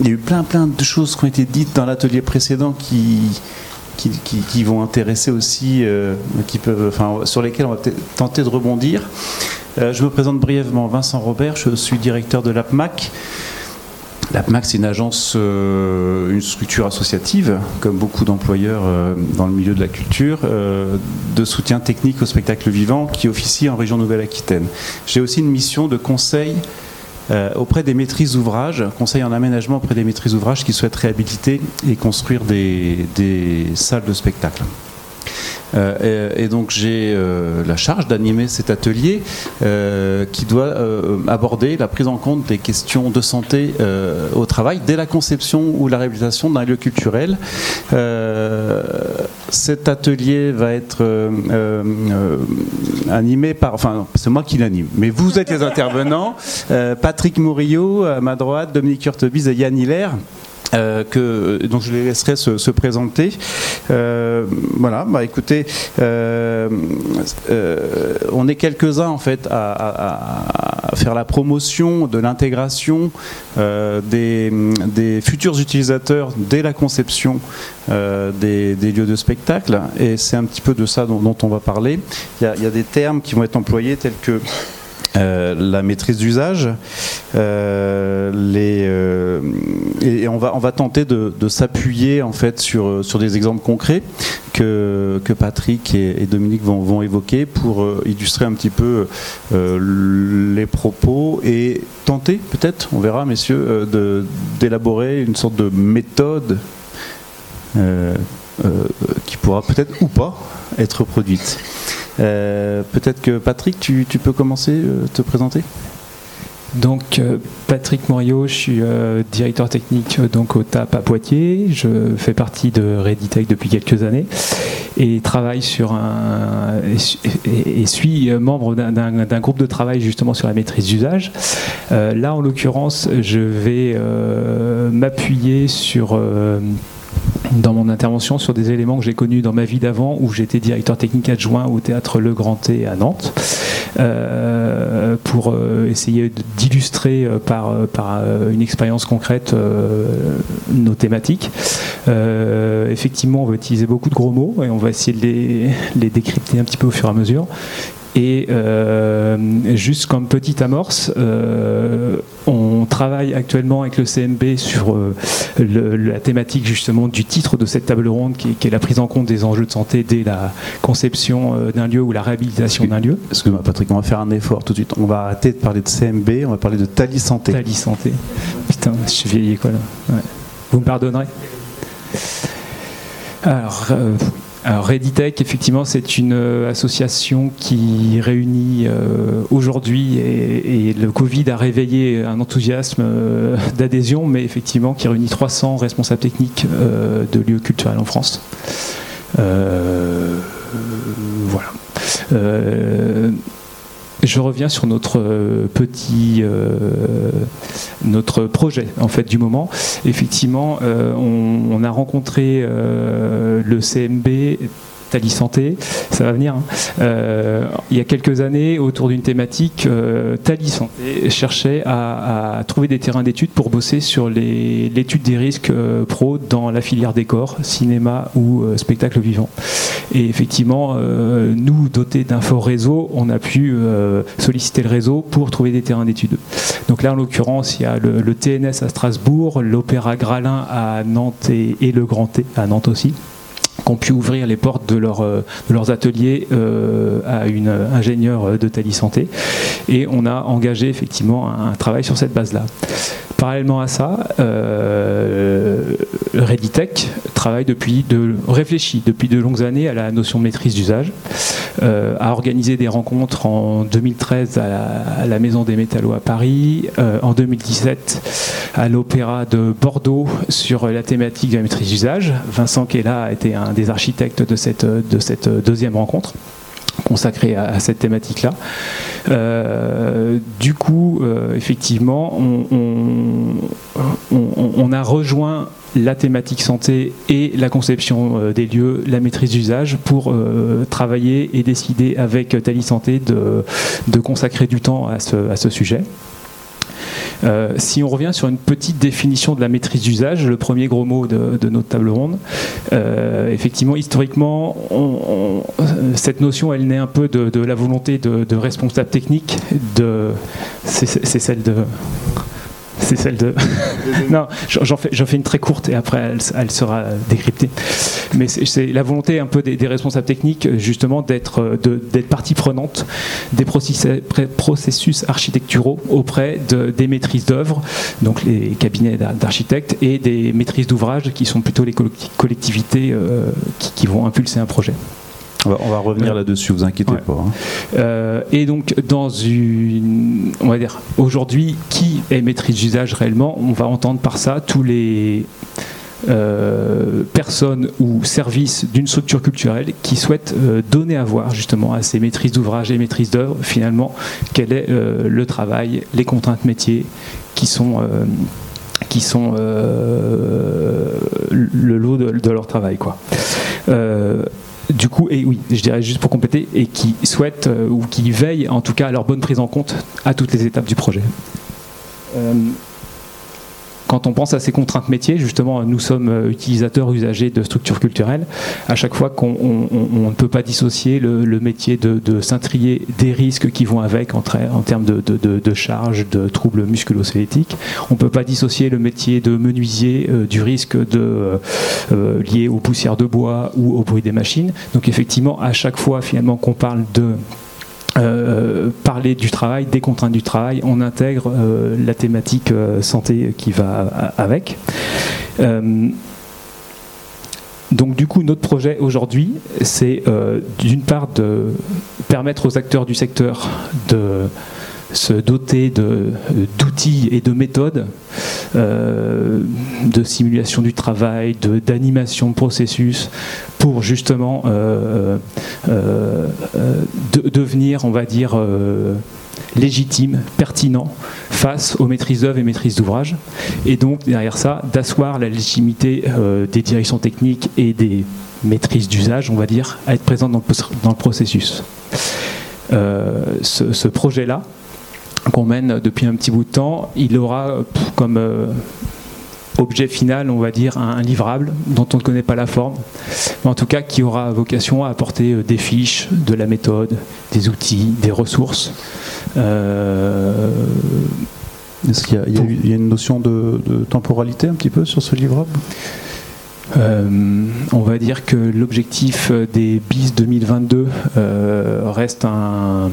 il y a eu plein plein de choses qui ont été dites dans l'atelier précédent qui, qui, vont intéresser aussi, qui peuvent, enfin, sur lesquels on va tenter de rebondir. je me présente brièvement, Vincent Robert, je suis directeur de l'APMAC. L'APMAC, c'est une agence, euh, une structure associative, comme beaucoup d'employeurs euh, dans le milieu de la culture, euh, de soutien technique au spectacle vivant qui officie en région Nouvelle-Aquitaine. J'ai aussi une mission de conseil auprès des maîtrises d'ouvrage, conseil en aménagement auprès des maîtrises d'ouvrage qui souhaitent réhabiliter et construire des salles de spectacle. Euh, et, donc j'ai euh, la charge d'animer cet atelier euh, qui doit aborder la prise en compte des questions de santé au travail dès la conception ou la réhabilitation d'un lieu culturel. cet atelier va être animé par, enfin c'est moi qui l'anime, mais vous êtes les intervenants, Patrick Murillo à ma droite, Dominique Urtebise et Yann Hilaire. Euh, que, donc je les laisserai se, présenter. Euh, voilà, bah écoutez, euh, on est quelques-uns en fait à, faire la promotion de l'intégration des, futurs utilisateurs dès la conception des, lieux de spectacle, et c'est un petit peu de ça dont, on va parler. Il y, il y a des termes qui vont être employés tels que euh, la maîtrise d'usage. Euh, euh, et on va, on va tenter de, s'appuyer en fait sur, sur des exemples concrets que, que Patrick et, Dominique vont, vont, évoquer pour illustrer un petit peu les propos et tenter peut-être, on verra messieurs, d'élaborer une sorte de méthode qui pourra peut-être ou pas être produite. Euh, peut-être que Patrick, tu, peux commencer, euh, te présenter? Donc euh, Patrick Morio, je suis directeur technique donc au TAP à Poitiers. Je fais partie de Reditech depuis quelques années et travaille sur un et, suis membre d'un groupe de travail justement sur la maîtrise d'usage. là en l'occurrence, je vais m'appuyer sur dans mon intervention sur des éléments que j'ai connus dans ma vie d'avant où j'étais directeur technique adjoint au théâtre Le Grand T à Nantes euh, pour euh, essayer d'illustrer euh, par, une expérience concrète nos thématiques. effectivement, on va utiliser beaucoup de gros mots et on va essayer de les, décrypter un petit peu au fur et à mesure. Et juste comme petite amorce, on travaille actuellement avec le CMB sur euh, la thématique justement du titre de cette table ronde qui, est la prise en compte des enjeux de santé dès la conception d'un lieu ou la réhabilitation d'un lieu. Excuse-moi Patrick, on va faire un effort tout de suite. On va arrêter de parler de CMB, on va parler de Tali Santé. Tali Santé. Putain, je suis vieilli quoi là. Vous me pardonnerez Alors, alors Reditech, effectivement, c'est une euh, association qui réunit euh, aujourd'hui, et, le Covid a réveillé un enthousiasme euh, d'adhésion, mais effectivement qui réunit 300 responsables techniques de lieux culturels en France. voilà je reviens sur notre euh, petit euh, projet en fait du moment. Effectivement, euh, on, a rencontré le CMB Tali Santé, ça va venir. Hein. Euh, il y a quelques années, autour d'une thématique, euh, Tali Santé cherchait à, trouver des terrains d'études pour bosser sur l'étude des risques euh, pro dans la filière décor, cinéma ou spectacle vivant. Et effectivement, nous, dotés d'un fort réseau, on a pu solliciter le réseau pour trouver des terrains d'études. Donc là, en l'occurrence, il y a le, TNS à Strasbourg, l'Opéra Gralin à Nantes et le Grand T à Nantes aussi ont pu ouvrir les portes de, euh, leurs ateliers euh, à une ingénieure de Tali Santé. Et on a engagé effectivement un travail sur cette base-là. Parallèlement à ça, euh, Reditech travaille depuis de, réfléchit depuis de longues années à la notion de maîtrise d'usage, euh, a organisé des rencontres en 2013 à la, Maison des Métallos à Paris, euh, en 2017 à l'Opéra de Bordeaux sur la thématique de la maîtrise d'usage. Vincent Kella a été un des architectes de cette, de cette deuxième rencontre consacré à, cette thématique-là. Euh, du coup, euh, effectivement, on, a rejoint la thématique santé et la conception euh, des lieux, la maîtrise d'usage pour travailler et décider avec Tali Santé de, consacrer du temps à ce, sujet. Si on revient sur une petite définition de la maîtrise d'usage, le premier gros mot de, notre table ronde, effectivement, historiquement, cette notion, elle naît un peu de, la volonté de, de responsable technique, de, c'est celle de c'est celle de. non, j'en fais, fais, une très courte et après elle, sera décryptée. Mais c'est la volonté un peu des, responsables techniques, justement, d'être partie prenante des processus, architecturaux auprès de, des maîtrises d'œuvre, donc les cabinets d'architectes, et des maîtrises d'ouvrage qui sont plutôt les collectivités euh, qui vont impulser un projet. On va, revenir là-dessus, vous inquiétez pas. Hein. Euh, et donc, dans une, on va dire, aujourd'hui, qui est maîtrise d'usage réellement? On va entendre par ça tous les euh, personnes ou services d'une structure culturelle qui souhaitent euh, donner à voir justement à ces maîtrises d'ouvrage et maîtrises d'œuvre, finalement, quel est le travail, les contraintes métiers qui sont qui sont le lot de, de, leur travail. Quoi du coup, et oui, je dirais juste pour compléter, et qui souhaitent euh, ou qui veillent en tout cas à leur bonne prise en compte à toutes les étapes du projet. Quand on pense à ces contraintes métiers, justement, nous sommes euh, utilisateurs, usagers de structures culturelles. À chaque fois qu'on ne peut pas dissocier le, métier de, de s'intrier des risques qui vont avec en, termes de, de, charges, de troubles musculo-squelettiques. On ne peut pas dissocier le métier de menuisier euh, du risque de, euh, lié aux poussières de bois ou au bruit des machines. Donc effectivement, à chaque fois finalement qu'on parle de euh, parler du travail, des contraintes du travail, on intègre euh, la thématique euh, santé qui va avec. donc du coup, notre projet aujourd'hui, c'est d'une part de permettre aux acteurs du secteur de se doter d'outils et de méthodes euh, de simulation du travail, d'animation de, processus, pour justement euh, euh, devenir, on va dire, légitime, pertinent face aux maîtrises d'œuvre et maîtrises d'ouvrage. Et donc, derrière ça, d'asseoir la légitimité des directions techniques et des maîtrises d'usage, on va dire, à être présentes dans le, processus. ce projet-là, qu'on mène depuis un petit bout de temps, il aura comme euh, objet final, on va dire, un, livrable dont on ne connaît pas la forme, mais en tout cas qui aura vocation à apporter euh, des fiches, de la méthode, des outils, des ressources. Euh, Est-ce qu'il y, a une notion de, temporalité un petit peu sur ce livrable? On va dire que l'objectif des BIS 2022 reste un,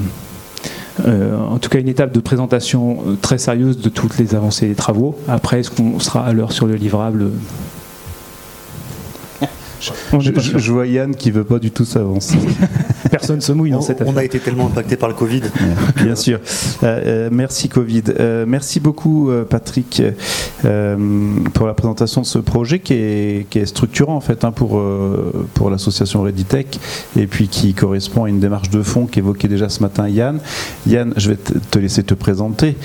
euh, en tout cas une étape de présentation euh, très sérieuse de toutes les avancées des travaux. Après, est-ce qu'on sera à l'heure sur le livrable? Je, vois Yann qui veut pas du tout s'avancer. Personne se mouille dans cette affaire. On a été tellement impacté par le Covid. Bien sûr. Euh, euh, merci Covid. Euh, merci beaucoup Patrick pour la présentation de ce projet qui est, qui est structurant en fait hein, pour, pour l'association Reditech et puis qui correspond à une démarche de fond qu'évoquait déjà ce matin Yann. Yann, je vais te laisser te présenter,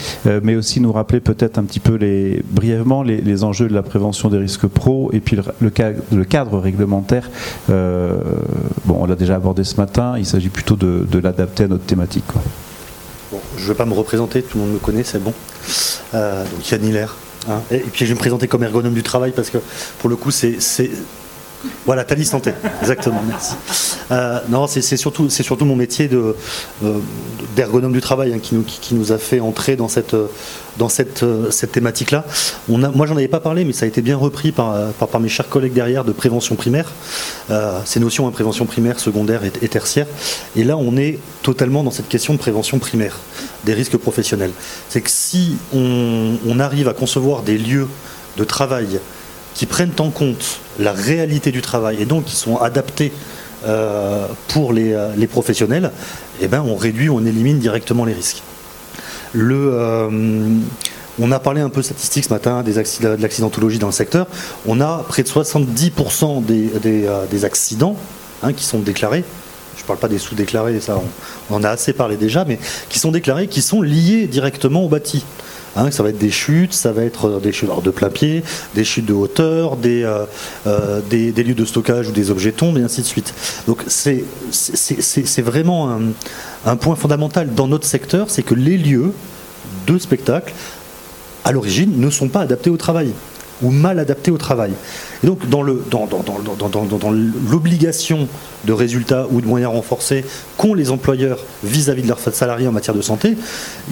mais aussi nous rappeler peut-être un petit peu les, brièvement les, les, enjeux de la prévention des risques pro et puis le, le, cadre, le cadre réglementaire. bon, on l'a déjà abordé ce matin il s'agit plutôt de, l'adapter à notre thématique. je ne vais pas me représenter, tout le monde me connaît, c'est bon. Euh, donc Yann Hiller. Hein. et, puis je vais me présenter comme ergonome du travail parce que pour le coup, c'est voilà, Thalys Santé, exactement, merci. Euh, non, c'est surtout, surtout mon métier euh, d'ergonome du travail hein, qui, nous, a fait entrer dans cette, dans cette, cette thématique-là. Moi, j'en avais pas parlé, mais ça a été bien repris par, mes chers collègues derrière de prévention primaire. Euh, ces notions, hein, prévention primaire, secondaire et, tertiaire. Et là, on est totalement dans cette question de prévention primaire, des risques professionnels. C'est que si on arrive à concevoir des lieux de travail qui prennent en compte la réalité du travail et donc qui sont adaptés euh, pour euh, les, professionnels, eh ben, on réduit, on élimine directement les risques. Euh, on a parlé un peu statistiques ce matin des accidents, de l'accidentologie dans le secteur. On a près de 70% des, accidents hein, qui sont déclarés. Je ne parle pas des sous-déclarés, ça on, en a assez parlé déjà, mais qui sont déclarés, qui sont liés directement au bâti. Hein, ça va être des chutes, ça va être des chutes de plein pied, des chutes de hauteur, euh, euh, des, lieux de stockage où des objets tombent, et ainsi de suite. Donc c'est vraiment un, point fondamental dans notre secteur, c'est que les lieux de spectacle à l'origine, ne sont pas adaptés au travail ou mal adaptés au travail. Et donc, dans, le, dans, dans, l'obligation de résultats ou de moyens renforcés qu'ont les employeurs vis-à-vis de leurs salariés en matière de santé,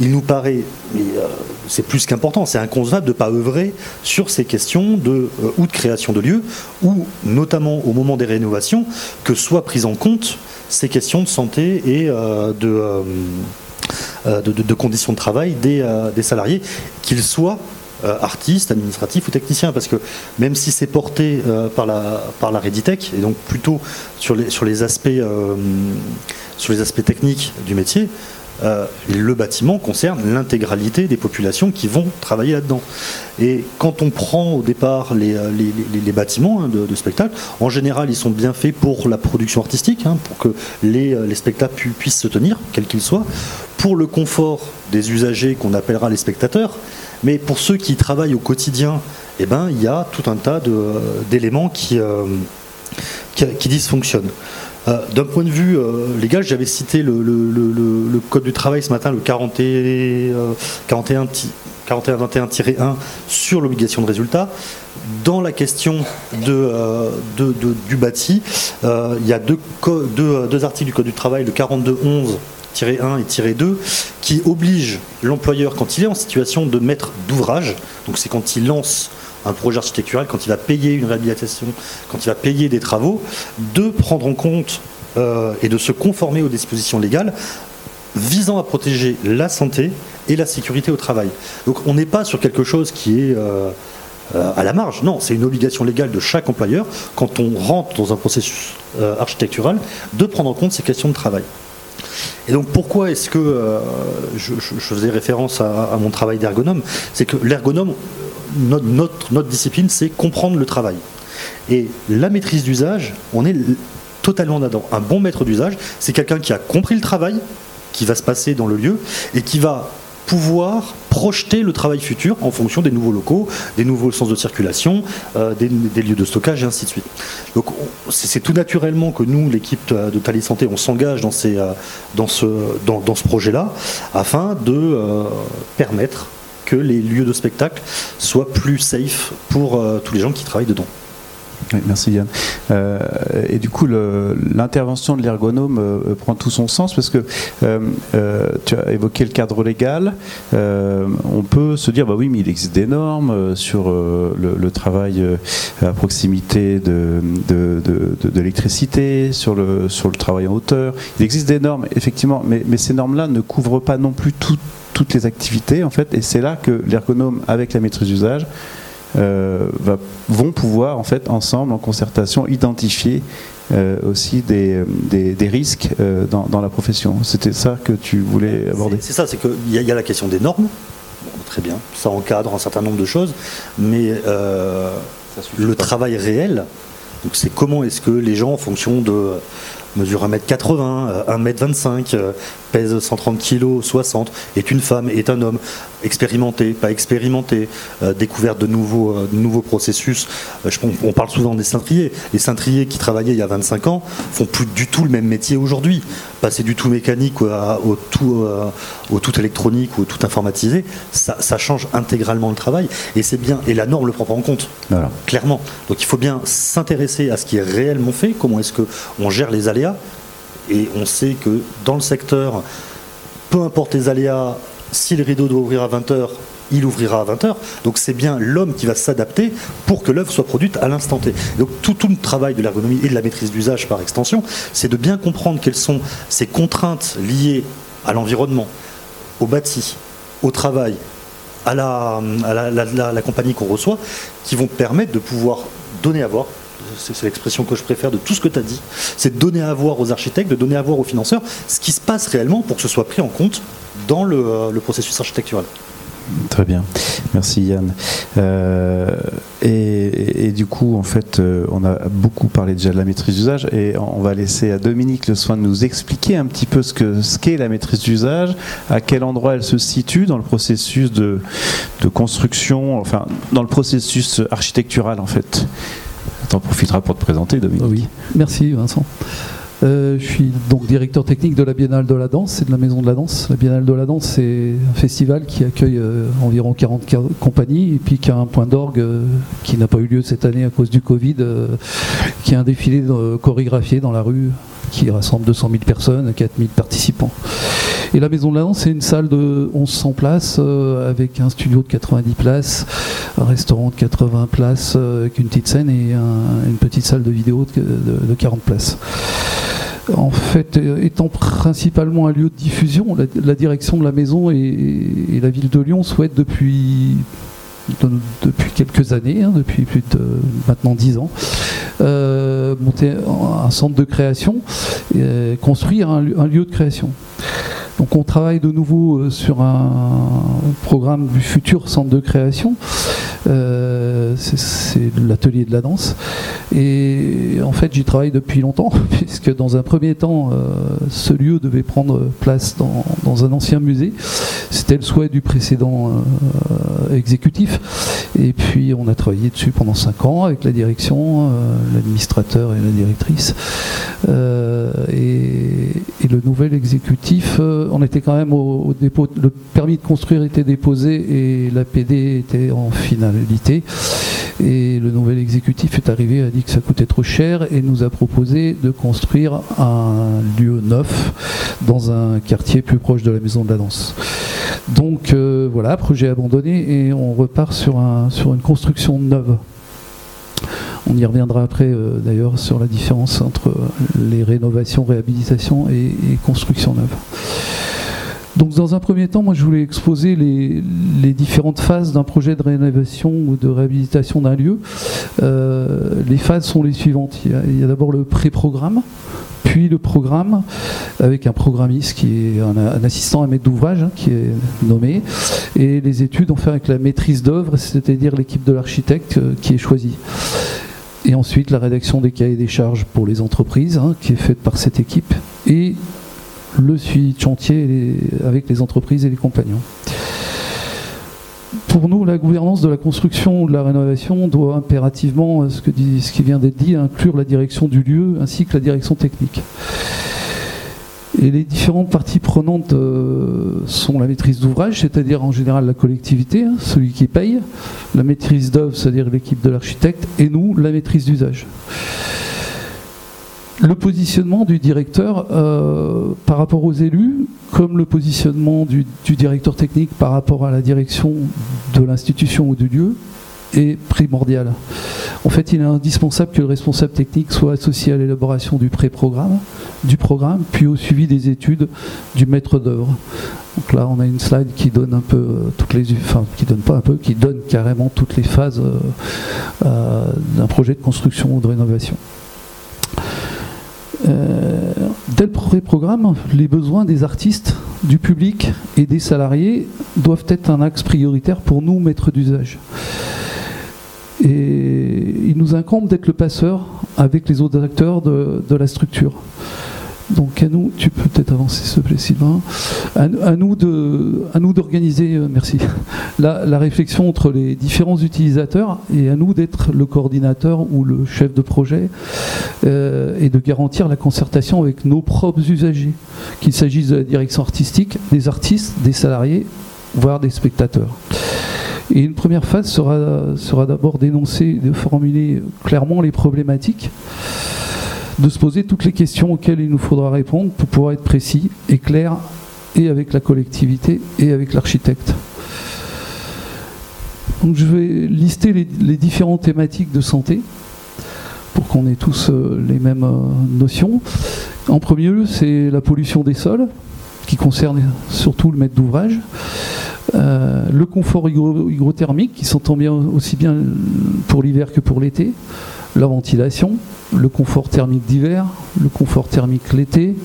il nous paraît, mais euh, c'est plus qu'important, c'est inconcevable de ne pas œuvrer sur ces questions de, euh, ou de création de lieux, ou notamment au moment des rénovations, que soient prises en compte ces questions de santé et euh, de, conditions de travail des, des salariés, qu'ils soient euh, artistes, administratifs ou techniciens, parce que même si c'est porté euh, par la par la Reditech et donc plutôt sur les sur les aspects euh, sur les aspects techniques du métier, le bâtiment concerne l'intégralité des populations qui vont travailler là-dedans. Et quand on prend au départ les, les, bâtiments hein, de, spectacle, en général, ils sont bien faits pour la production artistique, hein, pour que les, les spectacles puissent se tenir, quels qu'ils soient, pour le confort des usagers qu'on appellera les spectateurs, mais pour ceux qui travaillent au quotidien, eh ben, il y a tout un tas d'éléments euh, qui, dysfonctionnent. Euh, d'un point de vue euh, légal, j'avais cité le, Code du travail ce matin, le 41, 41, 21-1 sur l'obligation de résultat. Dans la question du bâti, il y a deux, deux, articles du Code du travail, le 42-11 1 et 2 qui oblige l'employeur, quand il est en situation de maître d'ouvrage, donc c'est quand il lance un projet architectural, quand il va payer une réhabilitation, quand il va payer des travaux, de prendre en compte euh, et de se conformer aux dispositions légales visant à protéger la santé et la sécurité au travail. Donc on n'est pas sur quelque chose qui est euh, euh, à la marge, non, c'est une obligation légale de chaque employeur, quand on rentre dans un processus architectural, de prendre en compte ces questions de travail. Et donc pourquoi est-ce que je, faisais référence à, mon travail d'ergonome? C'est que l'ergonome, notre, discipline, c'est comprendre le travail. Et la maîtrise d'usage, on est totalement là-dedans. Un bon maître d'usage, c'est quelqu'un qui a compris le travail qui va se passer dans le lieu et qui va pouvoir projeter le travail futur en fonction des nouveaux locaux, des nouveaux sens de circulation, euh, des, lieux de stockage et ainsi de suite. Donc c'est tout naturellement que nous, l'équipe de Thalys Santé, on s'engage dans, euh, ce projet-là afin de euh, permettre que les lieux de spectacle soient plus safe pour tous les gens qui travaillent dedans merci Yann. Euh, et du coup, l'intervention de l'ergonome euh, prend tout son sens parce que euh, tu as évoqué le cadre légal. on peut se dire, bah oui, mais il existe des normes sur le, travail à proximité de, de, l'électricité, sur le, sur le travail en hauteur. Il existe des normes, effectivement, mais, mais ces normes-là ne couvrent pas non plus toutes les activités, en fait, et c'est là que l'ergonome, avec la maîtrise d'usage, euh, vont pouvoir en fait ensemble en concertation identifier euh, aussi des, des, risques euh, dans, la profession. C'était ça que tu voulais aborder? C'est ça, c'est qu'il y, y, a la question des normes, très bien, ça encadre un certain nombre de choses, mais le travail réel, donc c'est comment est-ce que les gens en fonction de mesure 1m80, 1m25, pèse 130 kg, 60, est une femme, est un homme, expérimenté, pas expérimenté, euh, découverte de nouveaux, euh, nouveaux processus. Euh, on parle souvent des cintriers. Les cintriers qui travaillaient il y a 25 ans font plus du tout le même métier aujourd'hui. Passer du tout mécanique au, tout, au tout électronique ou au tout informatisé, ça, change intégralement le travail. Et c'est bien, et la norme le prend pas en compte, clairement. Donc il faut bien s'intéresser à ce qui est réellement fait, comment est-ce qu'on gère les aléas, et on sait que dans le secteur, peu importe les aléas, si le rideau doit ouvrir à 20h, il ouvrira à 20h. Donc c'est bien l'homme qui va s'adapter pour que l'œuvre soit produite à l'instant T. Donc tout, tout, le travail de l'ergonomie et de la maîtrise d'usage par extension, c'est de bien comprendre quelles sont ces contraintes liées à l'environnement, au bâti, au travail, à la, à la compagnie qu'on reçoit, qui vont permettre de pouvoir donner à voir c'est l'expression que je préfère de tout ce que tu as dit, c'est de donner à voir aux architectes, de donner à voir aux financeurs ce qui se passe réellement pour que ce soit pris en compte dans le, euh, processus architectural. Très bien, merci Yann. Euh, et, du coup, en fait, euh, on a beaucoup parlé déjà de la maîtrise d'usage et on va laisser à Dominique le soin de nous expliquer un petit peu ce qu'est la maîtrise d'usage, à quel endroit elle se situe dans le processus de construction, enfin, dans le processus architectural en fait. T'en profiteras pour te présenter, Dominique. Oui, merci Vincent. Euh, je suis donc directeur technique de la Biennale de la Danse et de la Maison de la Danse. La Biennale de la Danse, c'est un festival qui accueille euh, environ 40 compagnies et puis qui a un point d'orgue euh, qui n'a pas eu lieu cette année à cause du Covid, qui est un défilé chorégraphié dans la rue qui rassemble 200 000 personnes, 4 000 participants. Et la Maison de la c'est une salle de 1100 places avec un studio de 90 places, un restaurant de 80 places avec une petite scène et une petite salle de vidéo de 40 places en fait, euh, étant principalement un lieu de diffusion, la, direction de la maison et, la ville de Lyon souhaitent depuis depuis quelques années, hein, depuis plus de maintenant dix ans, euh, monter un centre de création, et construire un, lieu de création. Donc on travaille de nouveau euh, sur un programme du futur centre de création euh, c'est l'atelier de la danse. Et en fait, j'y travaille depuis longtemps, puisque dans un premier temps, euh, ce lieu devait prendre place dans, un ancien musée. C'était le souhait du précédent exécutif. Et puis, on a travaillé dessus pendant cinq ans avec la direction, l'administrateur et la directrice. Et, le nouvel exécutif, on était quand même au, dépôt, le permis de construire était déposé et la PD était en finale et le nouvel exécutif est arrivé, a dit que ça coûtait trop cher et nous a proposé de construire un lieu neuf dans un quartier plus proche de la maison de la danse. Donc euh, voilà, projet abandonné et on repart sur une construction neuve. On y reviendra après euh, d'ailleurs sur la différence entre les rénovations, réhabilitation et, et construction neuve. Donc dans un premier temps, moi je voulais exposer les, différentes phases d'un projet de rénovation ou de réhabilitation d'un lieu. Euh, les phases sont les suivantes. Il y a, d'abord le pré-programme, puis le programme avec un programmiste qui est un, assistant à maître d'ouvrage hein, qui est nommé, et les études on fait avec la maîtrise d'œuvre, c'est-à-dire l'équipe de l'architecte euh, qui est choisie. Et ensuite la rédaction des cahiers des charges pour les entreprises, hein, qui est faite par cette équipe, et le suivi de chantier avec les entreprises et les compagnons. Pour nous, la gouvernance de la construction ou de la rénovation doit impérativement, ce, que dit, ce qui vient d'être dit, inclure la direction du lieu ainsi que la direction technique. Et les différentes parties prenantes euh, sont la maîtrise d'ouvrage, c'est-à-dire en général la collectivité, hein, celui qui paye, la maîtrise d'œuvre, c'est-à-dire l'équipe de l'architecte, et nous, la maîtrise d'usage le positionnement du directeur euh, par rapport aux élus, comme le positionnement du, directeur technique par rapport à la direction de l'institution ou du lieu, est primordial. En fait, il est indispensable que le responsable technique soit associé à l'élaboration du pré-programme, du programme, puis au suivi des études du maître d'œuvre. Donc là, on a une slide qui donne un peu euh, toutes les, enfin, qui donne pas un peu, qui donne carrément toutes les phases euh, d'un projet de construction ou de rénovation. Dès le pré-programme, les besoins des artistes, du public et des salariés doivent être un axe prioritaire pour nous, maîtres d'usage. Et il nous incombe d'être le passeur avec les autres acteurs de la structure. Donc à nous, tu peux peut-être avancer s'il te plaît Sylvain, à, nous d'organiser, euh, merci, la, réflexion entre les différents utilisateurs et à nous d'être le coordinateur ou le chef de projet euh, et de garantir la concertation avec nos propres usagers, qu'il s'agisse de la direction artistique, des artistes, des salariés, voire des spectateurs. Et une première phase sera, sera d'abord d'énoncer, de formuler clairement les problématiques de se poser toutes les questions auxquelles il nous faudra répondre pour pouvoir être précis et clair et avec la collectivité et avec l'architecte. Je vais lister les, différentes thématiques de santé pour qu'on ait tous euh, les mêmes euh, notions. En premier lieu, c'est la pollution des sols, qui concerne surtout le maître d'ouvrage. Euh, le confort hygrothermique, qui s'entend bien aussi bien pour l'hiver que pour l'été. La ventilation, le confort thermique d'hiver, le confort thermique l'été,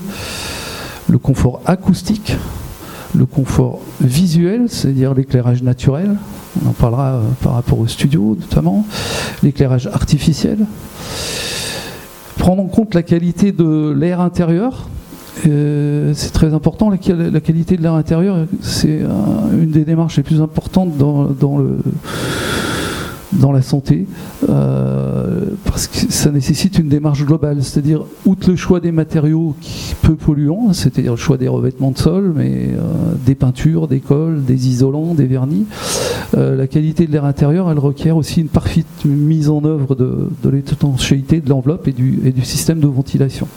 le confort acoustique, le confort visuel, c'est-à-dire l'éclairage naturel, on en parlera euh, par rapport au studio notamment, l'éclairage artificiel, prendre en compte la qualité de l'air intérieur, euh, c'est très important, la, qualité de l'air intérieur, c'est une des démarches les plus importantes dans le dans la santé, euh, parce que ça nécessite une démarche globale, c'est-à-dire outre le choix des matériaux peu polluants, c'est-à-dire le choix des revêtements de sol, mais euh, des peintures, des cols, des isolants, des vernis, euh, la qualité de l'air intérieur, elle requiert aussi une parfaite mise en œuvre de, de l'étanchéité de l'enveloppe et du, et du système de ventilation.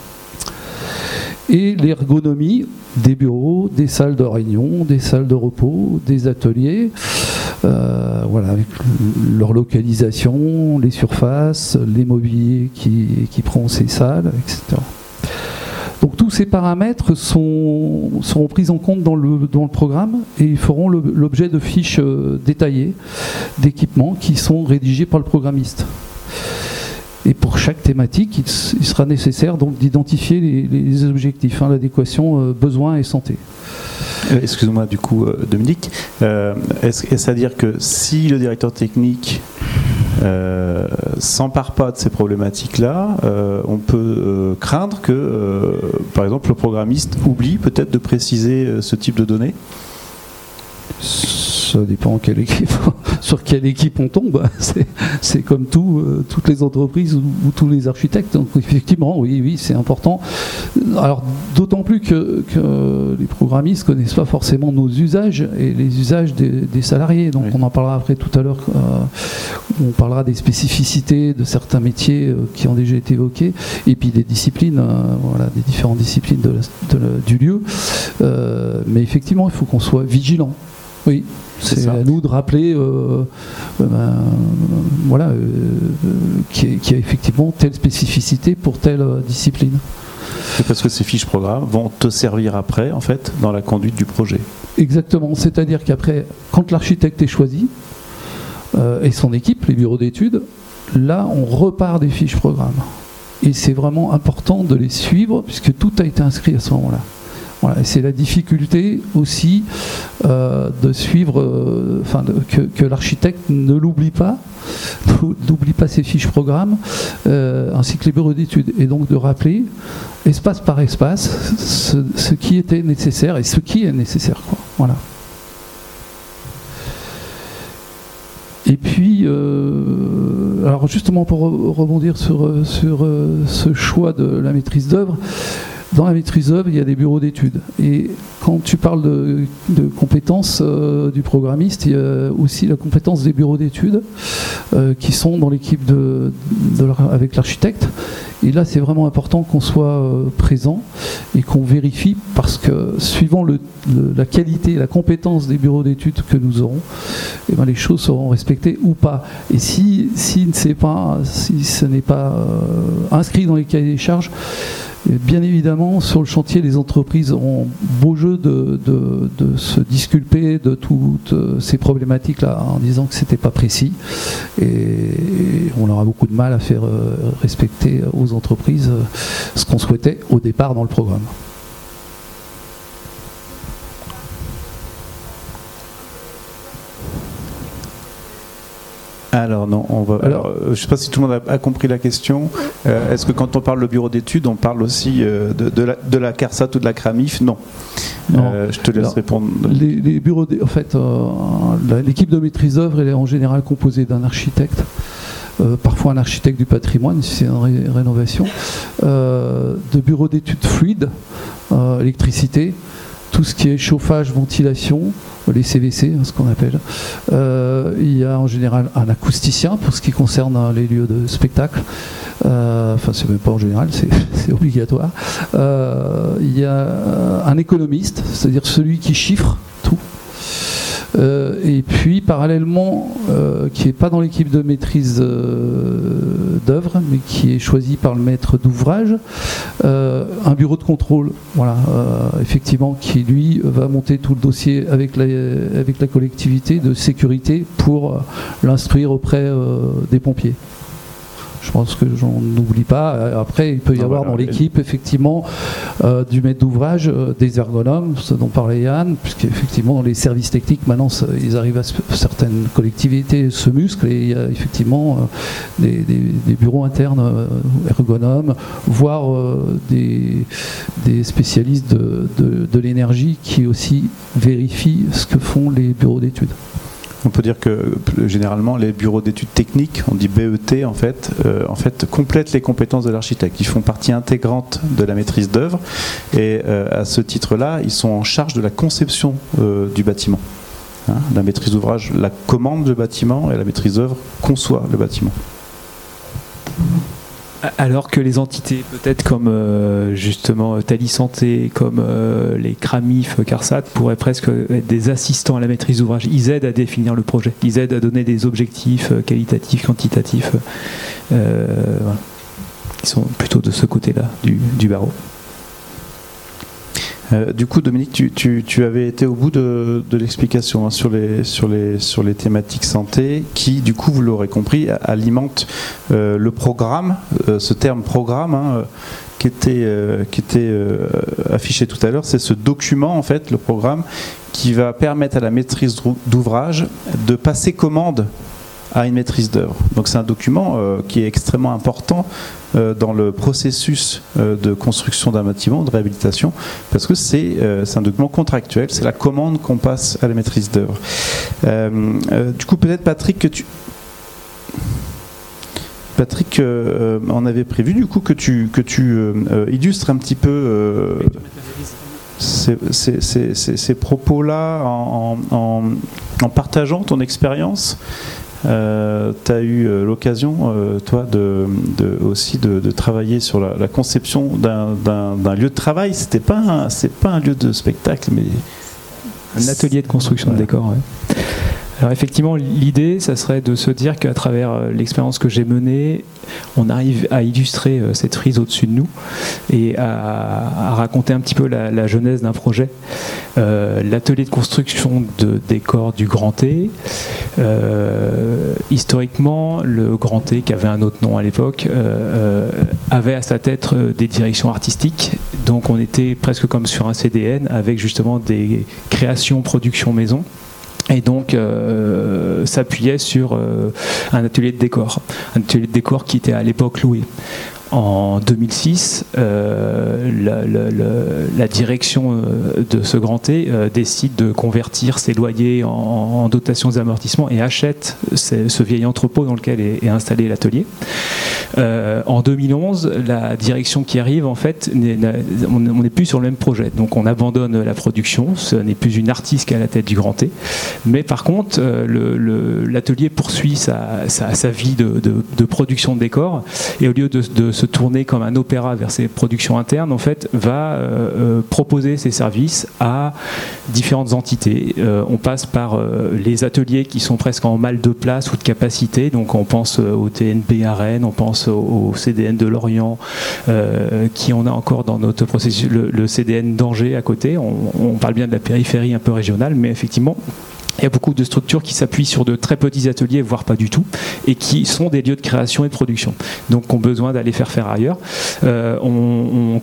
Et l'ergonomie des bureaux, des salles de réunion, des salles de repos, des ateliers, voilà, avec leur localisation, les surfaces, les mobiliers qui, qui prend ces salles, etc. Donc tous ces paramètres sont, seront pris en compte dans le, dans le programme et feront l'objet de fiches euh, détaillées d'équipements qui sont rédigées par le programmiste. Et pour chaque thématique, il, sera nécessaire donc d'identifier les, objectifs, hein, l'adéquation euh, besoins et santé. Euh, excusez-moi du coup, euh, Dominique. Est-ce à dire que si le directeur technique s'empare pas de ces problématiques-là, on peut craindre que, par exemple, le programmiste oublie peut-être de préciser ce type de données? Ça dépend équipe, sur quelle équipe on tombe. C'est comme tout, euh, toutes les entreprises ou, tous les architectes. Donc effectivement, oui, oui, c'est important. Alors d'autant plus que, les programmistes connaissent pas forcément nos usages et les usages des, salariés. Donc on en parlera après tout à l'heure. Euh, on parlera des spécificités de certains métiers euh, qui ont déjà été évoqués et puis des disciplines, voilà, des différentes disciplines du lieu. mais effectivement, il faut qu'on soit vigilant. Oui, c'est à nous de rappeler euh, euh, ben, voilà, euh, qu'il y, a effectivement telle spécificité pour telle discipline. parce que ces fiches programmes vont te servir après, en fait, dans la conduite du projet. Exactement. C'est-à-dire qu'après, quand l'architecte est choisi, et son équipe, les bureaux d'études, là, on repart des fiches programmes. Et c'est vraiment important de les suivre, puisque tout a été inscrit à ce moment-là c'est la difficulté aussi euh, de suivre, euh, que, l'architecte ne l'oublie pas, n'oublie pas ses fiches programmes, euh, ainsi que les bureaux d'études, et donc de rappeler espace par espace ce, qui était nécessaire et ce qui est nécessaire. Et puis, alors justement pour rebondir sur ce choix de la maîtrise d'œuvre, dans la maîtrise d'œuvre, il y a des bureaux d'études. Et quand tu parles de, compétences euh, du programmiste, il y a aussi la compétence des bureaux d'études euh, qui sont dans l'équipe de, avec l'architecte. Et là, c'est vraiment important qu'on soit euh, présent et qu'on vérifie parce que suivant la qualité, la compétence des bureaux d'études que nous aurons, eh ben, les choses seront respectées ou pas. Et si, si, pas, si ce n'est pas inscrit dans les cahiers des charges, bien évidemment, sur le chantier, les entreprises ont beau jeu de, se disculper de toutes ces problématiques-là en disant que c'était pas précis. Et on aura beaucoup de mal à faire euh, respecter aux entreprises ce qu'on souhaitait au départ dans le programme. Alors non, on va. Alors, euh, je ne sais pas si tout le monde a, compris la question. Euh, est-ce que quand on parle de bureau d'études, on parle aussi euh, de, la, de, la, CARSAT ou de la CRAMIF? Non. je te laisse répondre. Les, bureaux, en fait, l'équipe de maîtrise d'œuvre est en général composée d'un architecte. parfois un architecte du patrimoine si c'est une rénovation, de bureaux d'études fluides, électricité, tout ce qui est chauffage, ventilation, les CVC, hein, ce qu'on appelle. Euh, il y a en général un acousticien pour ce qui concerne hein, les lieux de spectacle. Euh, enfin, c'est même pas en général, c'est obligatoire. Euh, il y a un économiste, c'est-à-dire celui qui chiffre et puis parallèlement, euh, qui n'est pas dans l'équipe de maîtrise euh, d'œuvre, mais qui est choisi par le maître d'ouvrage, un bureau de contrôle, voilà, effectivement, qui lui va monter tout le dossier avec la, avec la collectivité de sécurité pour l'instruire auprès des pompiers. Je pense que j'en oublie pas. Après, il peut y avoir dans l'équipe, effectivement, euh, du maître d'ouvrage, euh, des ergonomes, ce dont parlait Yann, puisqu'effectivement, dans les services techniques, maintenant, ils arrivent à certaines collectivités se musclent et il y a effectivement euh, des, bureaux internes ergonomes, voire des, spécialistes de l'énergie qui aussi vérifient ce que font les bureaux d'études. On peut dire que euh, généralement les bureaux d'études techniques, on dit BET en fait, euh, en fait complètent les compétences de l'architecte. Ils font partie intégrante de la maîtrise d'œuvre et euh, à ce titre-là, ils sont en charge de la conception du bâtiment. Hein, la maîtrise d'ouvrage la commande le bâtiment et la maîtrise d'œuvre conçoit le bâtiment. Alors que les entités, peut-être comme euh, justement Tali Santé, comme euh, les CRAMIF, CARSAT, pourraient presque être des assistants à la maîtrise d'ouvrage. Ils aident à définir le projet, ils aident à donner des objectifs euh, qualitatifs, quantitatifs, qui sont plutôt de ce côté-là du barreau. Euh, du coup, Dominique, tu, avais été au bout de, l'explication hein, sur, les, thématiques santé qui, du coup, vous l'aurez compris, alimente euh, le programme, euh, ce terme programme. Hein, qui était affiché tout à l'heure, c'est ce document, en fait, le programme, qui va permettre à la maîtrise d'ouvrage de passer commande à une maîtrise d'œuvre. Donc c'est un document euh, qui est extrêmement important euh, dans le processus euh, de construction d'un bâtiment, de réhabilitation, parce que c'est un document contractuel, c'est la commande qu'on passe à la maîtrise d'œuvre. du coup, peut-être Patrick, que tu... Patrick, on avait prévu du coup que tu, que tu illustres un petit peu ces, propos-là en, en, partageant ton expérience euh, tu as eu euh, l'occasion, euh, toi, de, aussi de, travailler sur la, conception d'un lieu de travail. C'était pas c'est pas un lieu de spectacle, mais un atelier de construction de décor. Alors effectivement, l'idée, ça serait de se dire qu'à travers euh, l'expérience que j'ai menée, on arrive à illustrer euh, cette frise au-dessus de nous et à, raconter un petit peu la, genèse d'un projet. Euh, l'atelier de construction de décors du Grand T, historiquement, le Grand T, qui avait un autre nom à l'époque, avait à sa tête des directions artistiques. Donc on était presque comme sur un CDN avec justement des créations, productions maison et donc euh, s'appuyait sur euh, un atelier de décor, un atelier de décor qui était à l'époque loué. En 2006, euh, la, direction euh, de ce Grand T euh, décide de convertir ses loyers en, dotations d'amortissement et achète ce, vieil entrepôt dans lequel est, installé l'atelier. en 2011, la direction qui arrive, en fait, on n'est plus sur le même projet. Donc on abandonne la production, ce n'est plus une artiste qui est à la tête du Grand T. Mais par contre, l'atelier poursuit sa, vie de, production de décors et au lieu de, de se tourner comme un opéra vers ses productions internes, en fait, va euh, euh, proposer ses services à différentes entités. Euh, on passe par les ateliers qui sont presque en mal de place ou de capacité, donc on pense au TNB à Rennes, on pense au, CDN de Lorient, qui on a encore dans notre processus, le, CDN d'Angers à côté. on parle bien de la périphérie un peu régionale, mais effectivement, il y a beaucoup de structures qui s'appuient sur de très petits ateliers, voire pas du tout, et qui sont des lieux de création et de production. Donc, ont besoin d'aller faire faire ailleurs. Euh, on,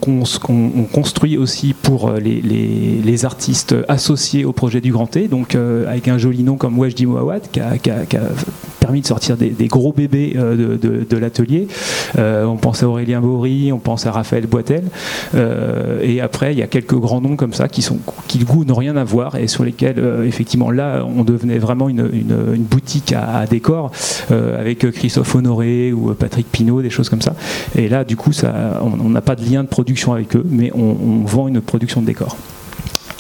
construit aussi pour euh, les, artistes associés au projet du Grand T, donc euh, avec un joli nom comme Wajdi Mouawad, qui a, permis de sortir des, gros bébés de, l'atelier. on pense à Aurélien Bory, on pense à Raphaël Boitel. et après, il y a quelques grands noms comme ça qui, sont, qui n'ont rien à voir et sur lesquels, effectivement, là, on devenait vraiment une, boutique à, décor euh, avec Christophe Honoré ou Patrick Pinault, des choses comme ça. Et là, du coup, on n'a pas de lien de production avec eux, mais on, vend une production de décor.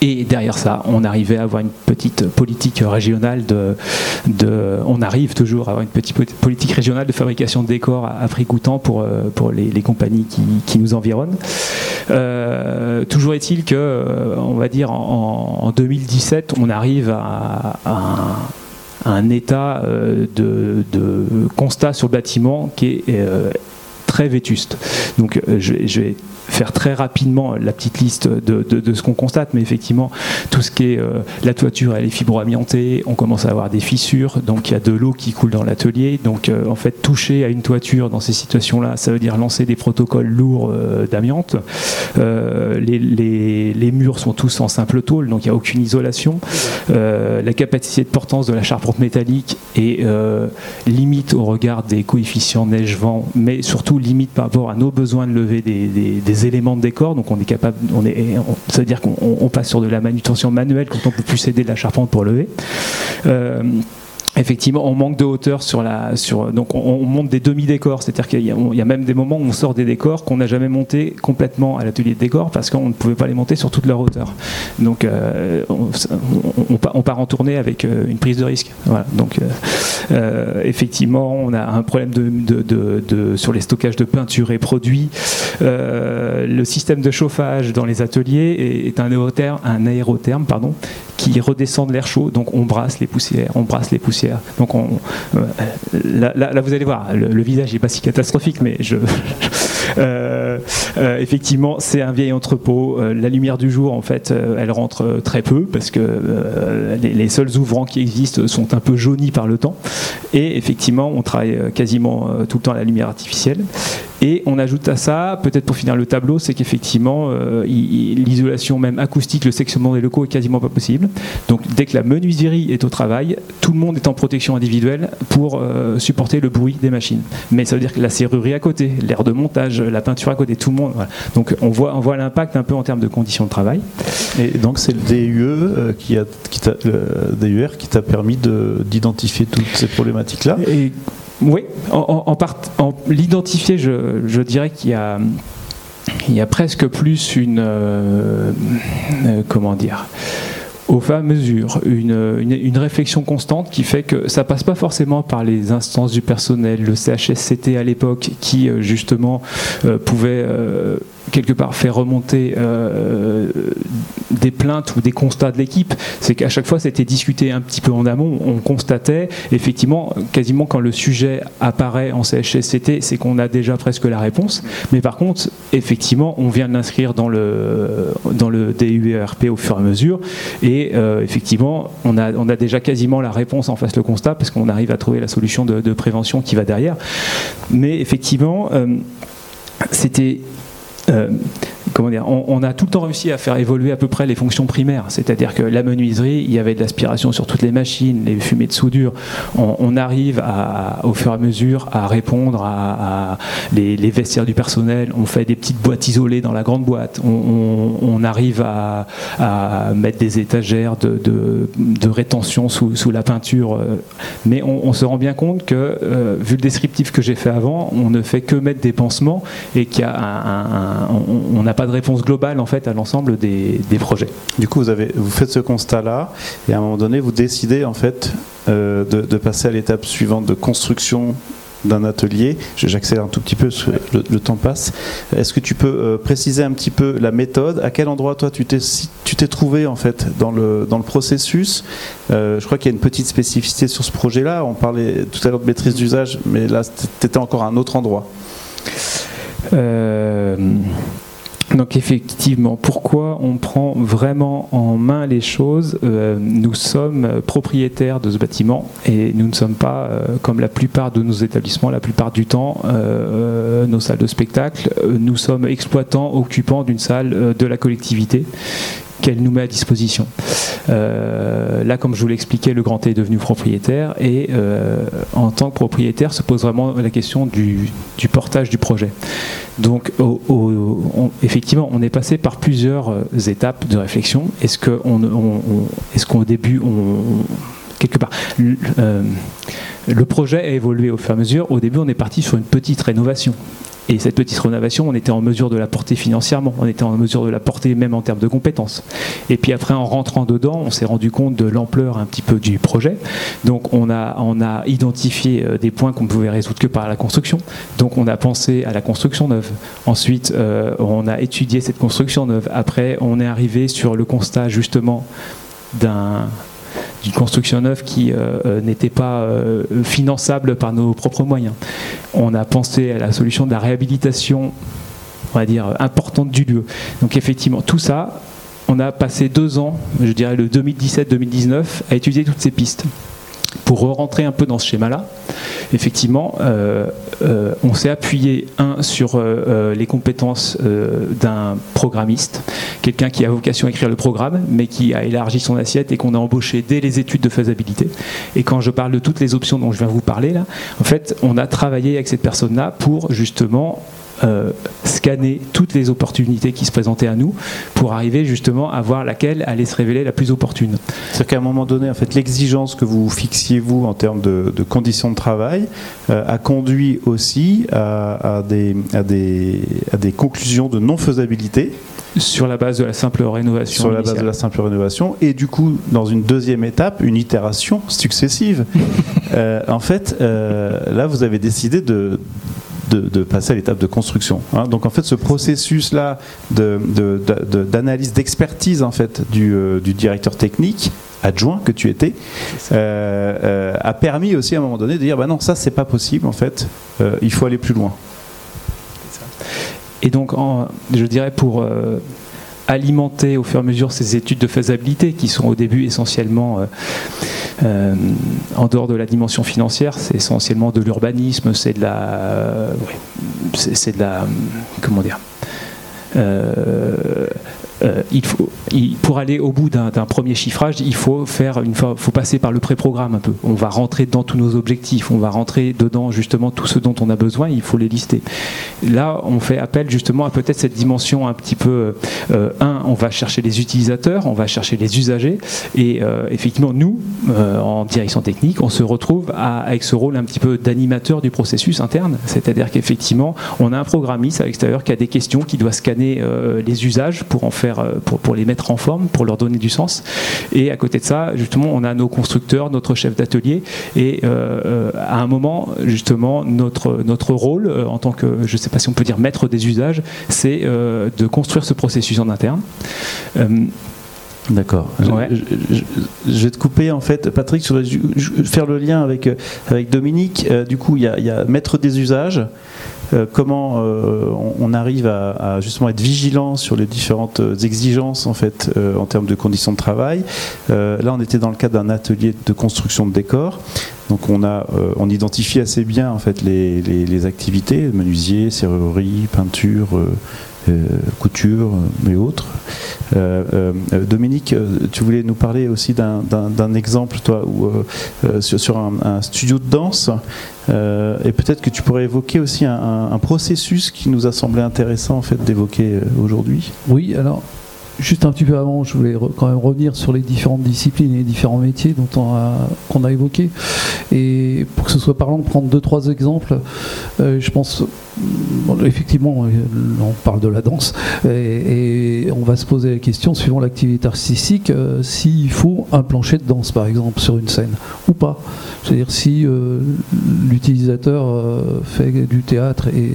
Et derrière ça, on arrivait à avoir une petite politique régionale de, on arrive toujours à avoir une petite politique régionale de fabrication de décors à, prix coûtant pour, euh, pour les, compagnies qui, nous environnent. Euh, toujours est-il que, euh, on va dire, en, 2017, on arrive à, un, état de, constat sur le bâtiment qui est très vétuste. Donc je vais faire très rapidement la petite liste de, de, ce qu'on constate, mais effectivement, tout ce qui est euh, la toiture, elle est fibro-amiantée, on commence à avoir des fissures, donc il y a de l'eau qui coule dans l'atelier. Donc, euh, en fait, toucher à une toiture dans ces situations-là, ça veut dire lancer des protocoles lourds euh, d'amiante. Les, les, les, murs sont tous en simple tôle, donc il n'y a aucune isolation. la capacité de portance de la charpente métallique est limite au regard des coefficients neige-vent, mais surtout limite par rapport à nos besoins de lever des, des, des éléments de décor, donc on est capable, on est, ça veut dire qu'on passe sur de la manutention manuelle quand on peut plus aider de la charpente pour lever. Effectivement, on manque de hauteur sur la. Donc, on, monte des demi-décors, c'est-à-dire qu'il y, a même des moments où on sort des décors qu'on n'a jamais montés complètement à l'atelier de décor parce qu'on ne pouvait pas les monter sur toute leur hauteur. Donc, euh, on, part en tournée avec euh, une prise de risque. Donc, euh, effectivement, on a un problème sur les stockages de peinture et produits. le système de chauffage dans les ateliers est, un aérotherme, qui redescend de l'air chaud. Donc, on brasse les poussières, on brasse les poussières donc on, euh, là, vous allez voir, le, visage n'est pas si catastrophique, mais je, euh, euh, effectivement, c'est un vieil entrepôt. la lumière du jour, en fait, elle rentre très peu parce que les, seuls ouvrants qui existent sont un peu jaunis par le temps. Et effectivement, on travaille quasiment tout le temps à la lumière artificielle. Et on ajoute à ça, peut-être pour finir le tableau, c'est qu'effectivement, euh, l'isolation même acoustique, le sectionnement des locaux est quasiment pas possible. Donc dès que la menuiserie est au travail, tout le monde est en protection individuelle pour euh, supporter le bruit des machines. Mais ça veut dire que la serrurerie à côté, l'air de montage, la peinture à côté, tout le monde. Donc on voit, on voit l'impact un peu en termes de conditions de travail. Et donc c'est le DUE euh, qui a, qui DUR qui t'a permis d'identifier toutes ces problématiques-là. Oui, en, en, l'identifier, je, dirais qu'il y a, presque plus une, euh, euh, comment dire, au fur et à mesure, une, une, réflexion constante qui fait que ça passe pas forcément par les instances du personnel, le CHSCT à l'époque, qui euh, justement pouvait quelque part faire remonter euh, des plaintes ou des constats de l'équipe, c'est qu'à chaque fois c'était discuté un petit peu en amont, on constatait effectivement quasiment quand le sujet apparaît en CHSCT, c'est qu'on a déjà presque la réponse, mais par contre effectivement on vient de l'inscrire dans le, dans le DUERP au fur et à mesure. Et euh, effectivement on a, on a déjà quasiment la réponse en face le constat parce qu'on arrive à trouver la solution de, prévention qui va derrière. Mais effectivement, euh, c'était euh, on, a tout le temps réussi à faire évoluer à peu près les fonctions primaires. C'est-à-dire que la menuiserie, il y avait de l'aspiration sur toutes les machines, les fumées de soudure. On, arrive au fur et à mesure à répondre à, les, vestiaires du personnel. On fait des petites boîtes isolées dans la grande boîte. On, arrive à, mettre des étagères de, rétention sous, la peinture. Mais on, se rend bien compte que, euh, vu le descriptif que j'ai fait avant, on ne fait que mettre des pansements et qu'il n'a pas de réponse globale en fait à l'ensemble des, projets. Du coup, vous, avez, vous faites ce constat-là et à un moment donné, vous décidez en fait euh, de, passer à l'étape suivante de construction d'un atelier. J'accélère un tout petit peu parce que le, temps passe. Est-ce que tu peux euh, préciser un petit peu la méthode? À quel endroit toi tu t'es tu t'es trouvé en fait dans le dans le processus? Euh, Je crois qu'il y a une petite spécificité sur ce projet-là. On parlait tout à l'heure de maîtrise d'usage, mais là tu étais encore à un autre endroit. Euh, donc effectivement, pourquoi on prend vraiment en main les choses euh, Nous sommes propriétaires de ce bâtiment et nous ne sommes pas, euh, comme la plupart de nos établissements, la plupart du temps, euh, nos salles de spectacle, nous sommes exploitants, occupants d'une salle de la collectivité qu'elle nous met à disposition. Euh, là, comme je vous l'expliquais, le Grand T est devenu propriétaire et euh, en tant que propriétaire se pose vraiment la question du, portage du projet. Donc, effectivement, on est passé par plusieurs euh, étapes de réflexion. Est-ce qu'au début, quelque part, le projet a évolué au fur et à mesure. Au début, on est parti sur une petite rénovation. Et cette petite rénovation, on était en mesure de la porter financièrement, on était en mesure de la porter même en termes de compétences. Et puis après, en rentrant dedans, on s'est rendu compte de l'ampleur un petit peu du projet. Donc on a, on a identifié euh, des points qu'on ne pouvait résoudre que par la construction. Donc on a pensé à la construction neuve. Ensuite, euh, on a étudié cette construction neuve. Après, on est arrivé sur le constat justement d'un d'une construction neuve qui euh, euh, n'était pas euh, finançable par nos propres moyens. On a pensé à la solution de la réhabilitation, on dire, importante du lieu. Donc effectivement, tout ça, on a passé deux ans, je dirais le 2017-2019, à étudier toutes ces pistes pour rentrer un peu dans ce schéma-là, effectivement, euh, euh, on s'est appuyé, un, sur euh, les compétences d'un programmiste, quelqu'un qui a vocation à écrire le programme, mais qui a élargi son assiette et qu'on a embauché dès les études de faisabilité. Et quand je parle de toutes les options dont je viens vous parler, là, en fait, on a travaillé avec cette personne-là pour justement euh, scanner toutes les opportunités qui se présentaient à nous pour arriver justement à voir laquelle allait se révéler la plus opportune. C'est-à-dire qu'à un moment donné, en fait, l'exigence que vous fixiez vous en termes de, conditions de travail euh, a conduit aussi à, des, à, des, à des conclusions de non-faisabilité sur la base de la simple rénovation. Sur la base de la simple rénovation. Et du coup, dans une deuxième étape, une itération successive. Euh, en fait, là, vous avez décidé de, de, passer à l'étape de construction. Hein. Donc en fait, ce processus-là d'analyse, d'expertise en fait euh, du, directeur technique adjoint que tu étais euh, euh, a permis aussi à un moment donné de dire bah non ça c'est pas possible en fait il faut aller plus loin et donc je dirais pour alimenter au fur et à mesure ces études de faisabilité qui sont au début essentiellement euh, en dehors de la dimension financière, c'est essentiellement de l'urbanisme, c'est de la, c'est de la, comment dire, euh, il faut, pour aller au bout d'un premier chiffrage, il faut faire une faut passer par le pré-programme un peu. On va rentrer dans tous nos objectifs, on va rentrer dedans justement tout ce dont on a besoin, il faut les lister. Là, on fait appel justement à peut-être cette dimension un petit peu euh, un, on va chercher les utilisateurs, on va chercher les usagers, et euh, effectivement nous, en direction technique, on se retrouve avec ce rôle un petit peu d'animateur du processus interne, c'est-à-dire qu'effectivement, on a un programmiste à l'extérieur qui a des questions, qui doit scanner les usages pour en faire euh, pour, les mettre en forme, pour leur donner du sens. Et à côté de ça, justement, on a nos constructeurs, notre chef d'atelier. Et euh, euh, à un moment, justement, notre, notre rôle en tant que, je ne sais pas si on peut dire maître des usages, c'est de construire ce processus en interne. D'accord. Je, vais te couper en fait, Patrick, sur faire le lien avec, avec Dominique. du coup, il y, y, a maître des usages. Euh, comment euh, on, arrive à, justement être vigilant sur les différentes exigences en fait euh, en termes de conditions de travail. là, on était dans le cadre d'un atelier de construction de décors. Donc on identifie assez bien en fait les, les activités, menuisier, serrurerie, peinture, euh, couture, mais autres. Euh, euh, Dominique, tu voulais nous parler aussi d'un exemple, toi, où, sur, un, studio de danse, et peut-être que tu pourrais évoquer aussi un, processus qui nous a semblé intéressant en fait d'évoquer aujourd'hui. Oui, alors Juste un petit peu avant, je voulais quand même revenir sur les différentes disciplines et les différents métiers dont on a, qu'on a évoqués. Et pour que ce soit parlant, prendre deux, trois exemples, euh, je pense, effectivement, euh, on parle de la danse, et, on va se poser la question, suivant l'activité artistique, euh, s'il faut un plancher de danse, par exemple, sur une scène, ou pas. C'est-à-dire si l'utilisateur fait du théâtre et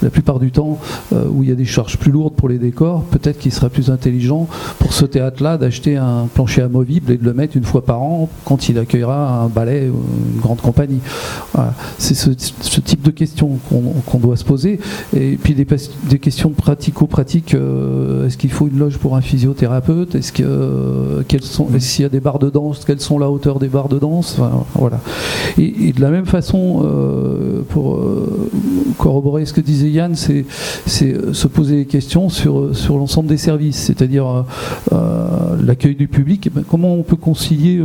la plupart du temps, où il y a des charges plus lourdes pour les décors, peut-être qu'il sera plus intelligent pour ce théâtre-là d'acheter un plancher amovible et de le mettre une fois par an quand il accueillera un ballet ou une grande compagnie. C'est ce, type de questions qu'on doit se poser. Et puis des, des questions pratico-pratiques. Euh, est-ce qu'il faut une loge pour un physiothérapeute? Est-ce que euh, sont s'il y a des barres de danse? Quelles sont la hauteur des barres de danse? Voilà. Et, de la même façon, euh, pour corroborer ce que disait Yann, c'est se poser des questions sur, sur l'ensemble des services. C'est-à-dire l'accueil du public, eh ben, comment on peut concilier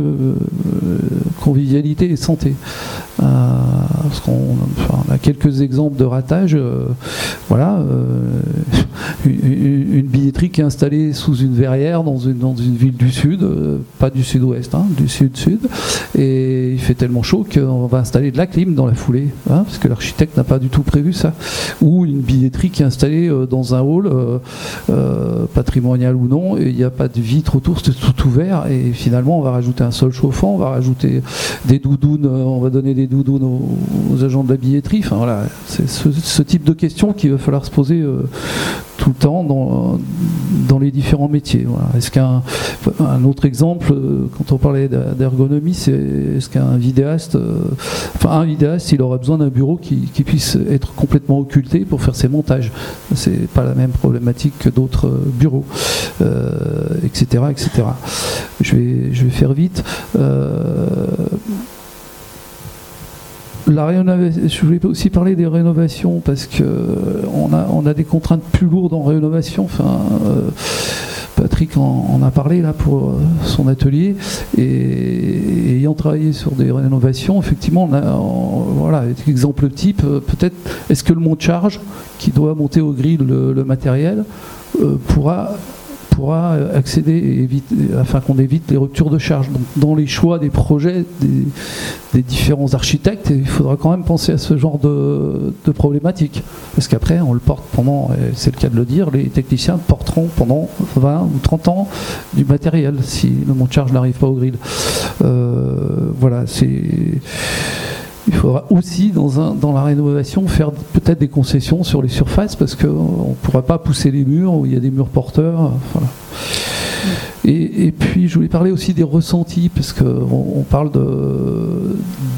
convivialité et santé? Parce qu'on a quelques exemples de ratage. voilà, une, billetterie qui est installée sous une verrière dans une, ville du sud, pas du sud-ouest, hein, du sud-sud, et il fait tellement chaud qu'on va installer de la clim dans la foulée, hein, parce que l'architecte n'a pas du tout prévu ça. Ou une billetterie qui est installée dans un hall patrimonial ou non, il n'y a pas de vitre autour, c'est tout ouvert, et finalement on va rajouter un sol chauffant, on va rajouter des doudounes, on va donner des doudounes aux, agents de la billetterie. Enfin voilà, c'est ce, type de questions qu'il va falloir se poser euh, tout le temps dans, dans les différents métiers. Est-ce qu'un un autre exemple, euh, quand on parlait d'ergonomie, c'est est-ce qu'un vidéaste, euh, enfin un vidéaste, il aura besoin d'un bureau qui, puisse être complètement occulté pour faire ses montages? C'est pas la même problématique que d'autres bureaux, etc., etc. Je vais, je vais faire vite je voulais aussi parler des rénovations parce que on a, on a des contraintes plus lourdes en rénovation. Enfin, euh, Patrick en, a parlé là pour euh, son atelier et, ayant travaillé sur des rénovations, effectivement, on a, voilà, exemple type, peut-être est-ce que le mont de charge qui doit monter au grill le, matériel pourra pourra euh, accéder et éviter, afin qu'on évite les ruptures de charge. Donc, dans les choix des projets des, différents architectes, il faudra quand même penser à ce genre de, problématiques. Parce qu'après, on le porte pendant, c'est le cas de le dire, les techniciens porteront pendant 20 ou 30 ans du matériel si le mont de charge n'arrive pas au grill. Euh, voilà, c'est il faudra aussi, dans, la rénovation, faire peut-être des concessions sur les surfaces parce qu'on ne pourra pas pousser les murs où il y a des murs porteurs. Et, puis, je voulais parler aussi des ressentis parce qu'on parle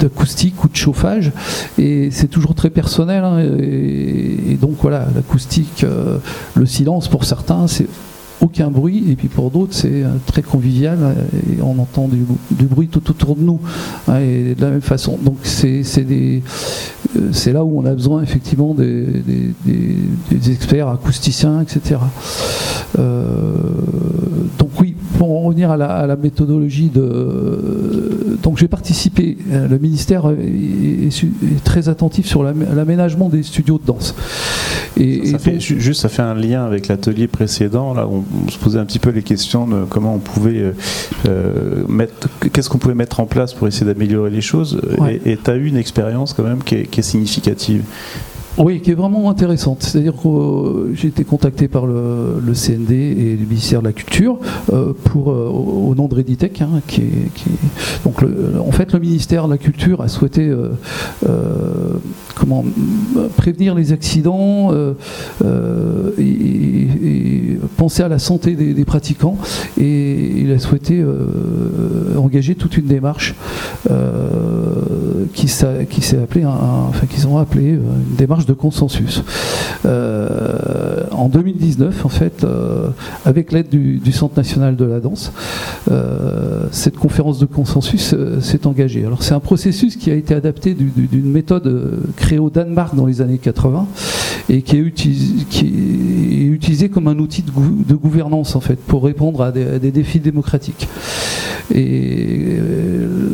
d'acoustique ou de chauffage et c'est toujours très personnel. Hein, et, donc, voilà, l'acoustique, euh, le silence pour certains, c'est aucun bruit, et puis pour d'autres, c'est euh, très convivial, euh, et on entend du, bruit tout autour de nous, hein, et de la même façon. Donc c'est euh, là où on a besoin effectivement des, experts acousticiens, etc. donc oui, pour en revenir à la, méthodologie de... Donc j'ai participé, le ministère est, très attentif sur l'aménagement des studios de danse. Et, ça, fait, juste, ça fait un lien avec l'atelier précédent, là, on, se posait un petit peu les questions de comment on pouvait euh, euh, mettre, qu'est-ce qu'on pouvait mettre en place pour essayer d'améliorer les choses. Et tu as eu une expérience quand même qui est significative. Oui, qui est vraiment intéressante. C'est-à-dire que euh, j'ai été contacté par le, CND et le ministère de la Culture euh, pour, euh, au nom de Reditech, hein, qui, donc en fait le ministère de la Culture a souhaité comment prévenir les accidents et, penser à la santé des, pratiquants et il a souhaité engager toute une démarche qui, s'est appelée, enfin qu'ils ont appelé une démarche de consensus. Euh, en 2019, en fait, euh, avec l'aide du, Centre national de la danse, euh, cette conférence de consensus s'est engagée. Alors c'est un processus qui a été adapté d'une méthode créée au Danemark dans les années 80 et qui est, utilisé, comme un outil de, gouvernance en fait pour répondre à des, défis démocratiques. Et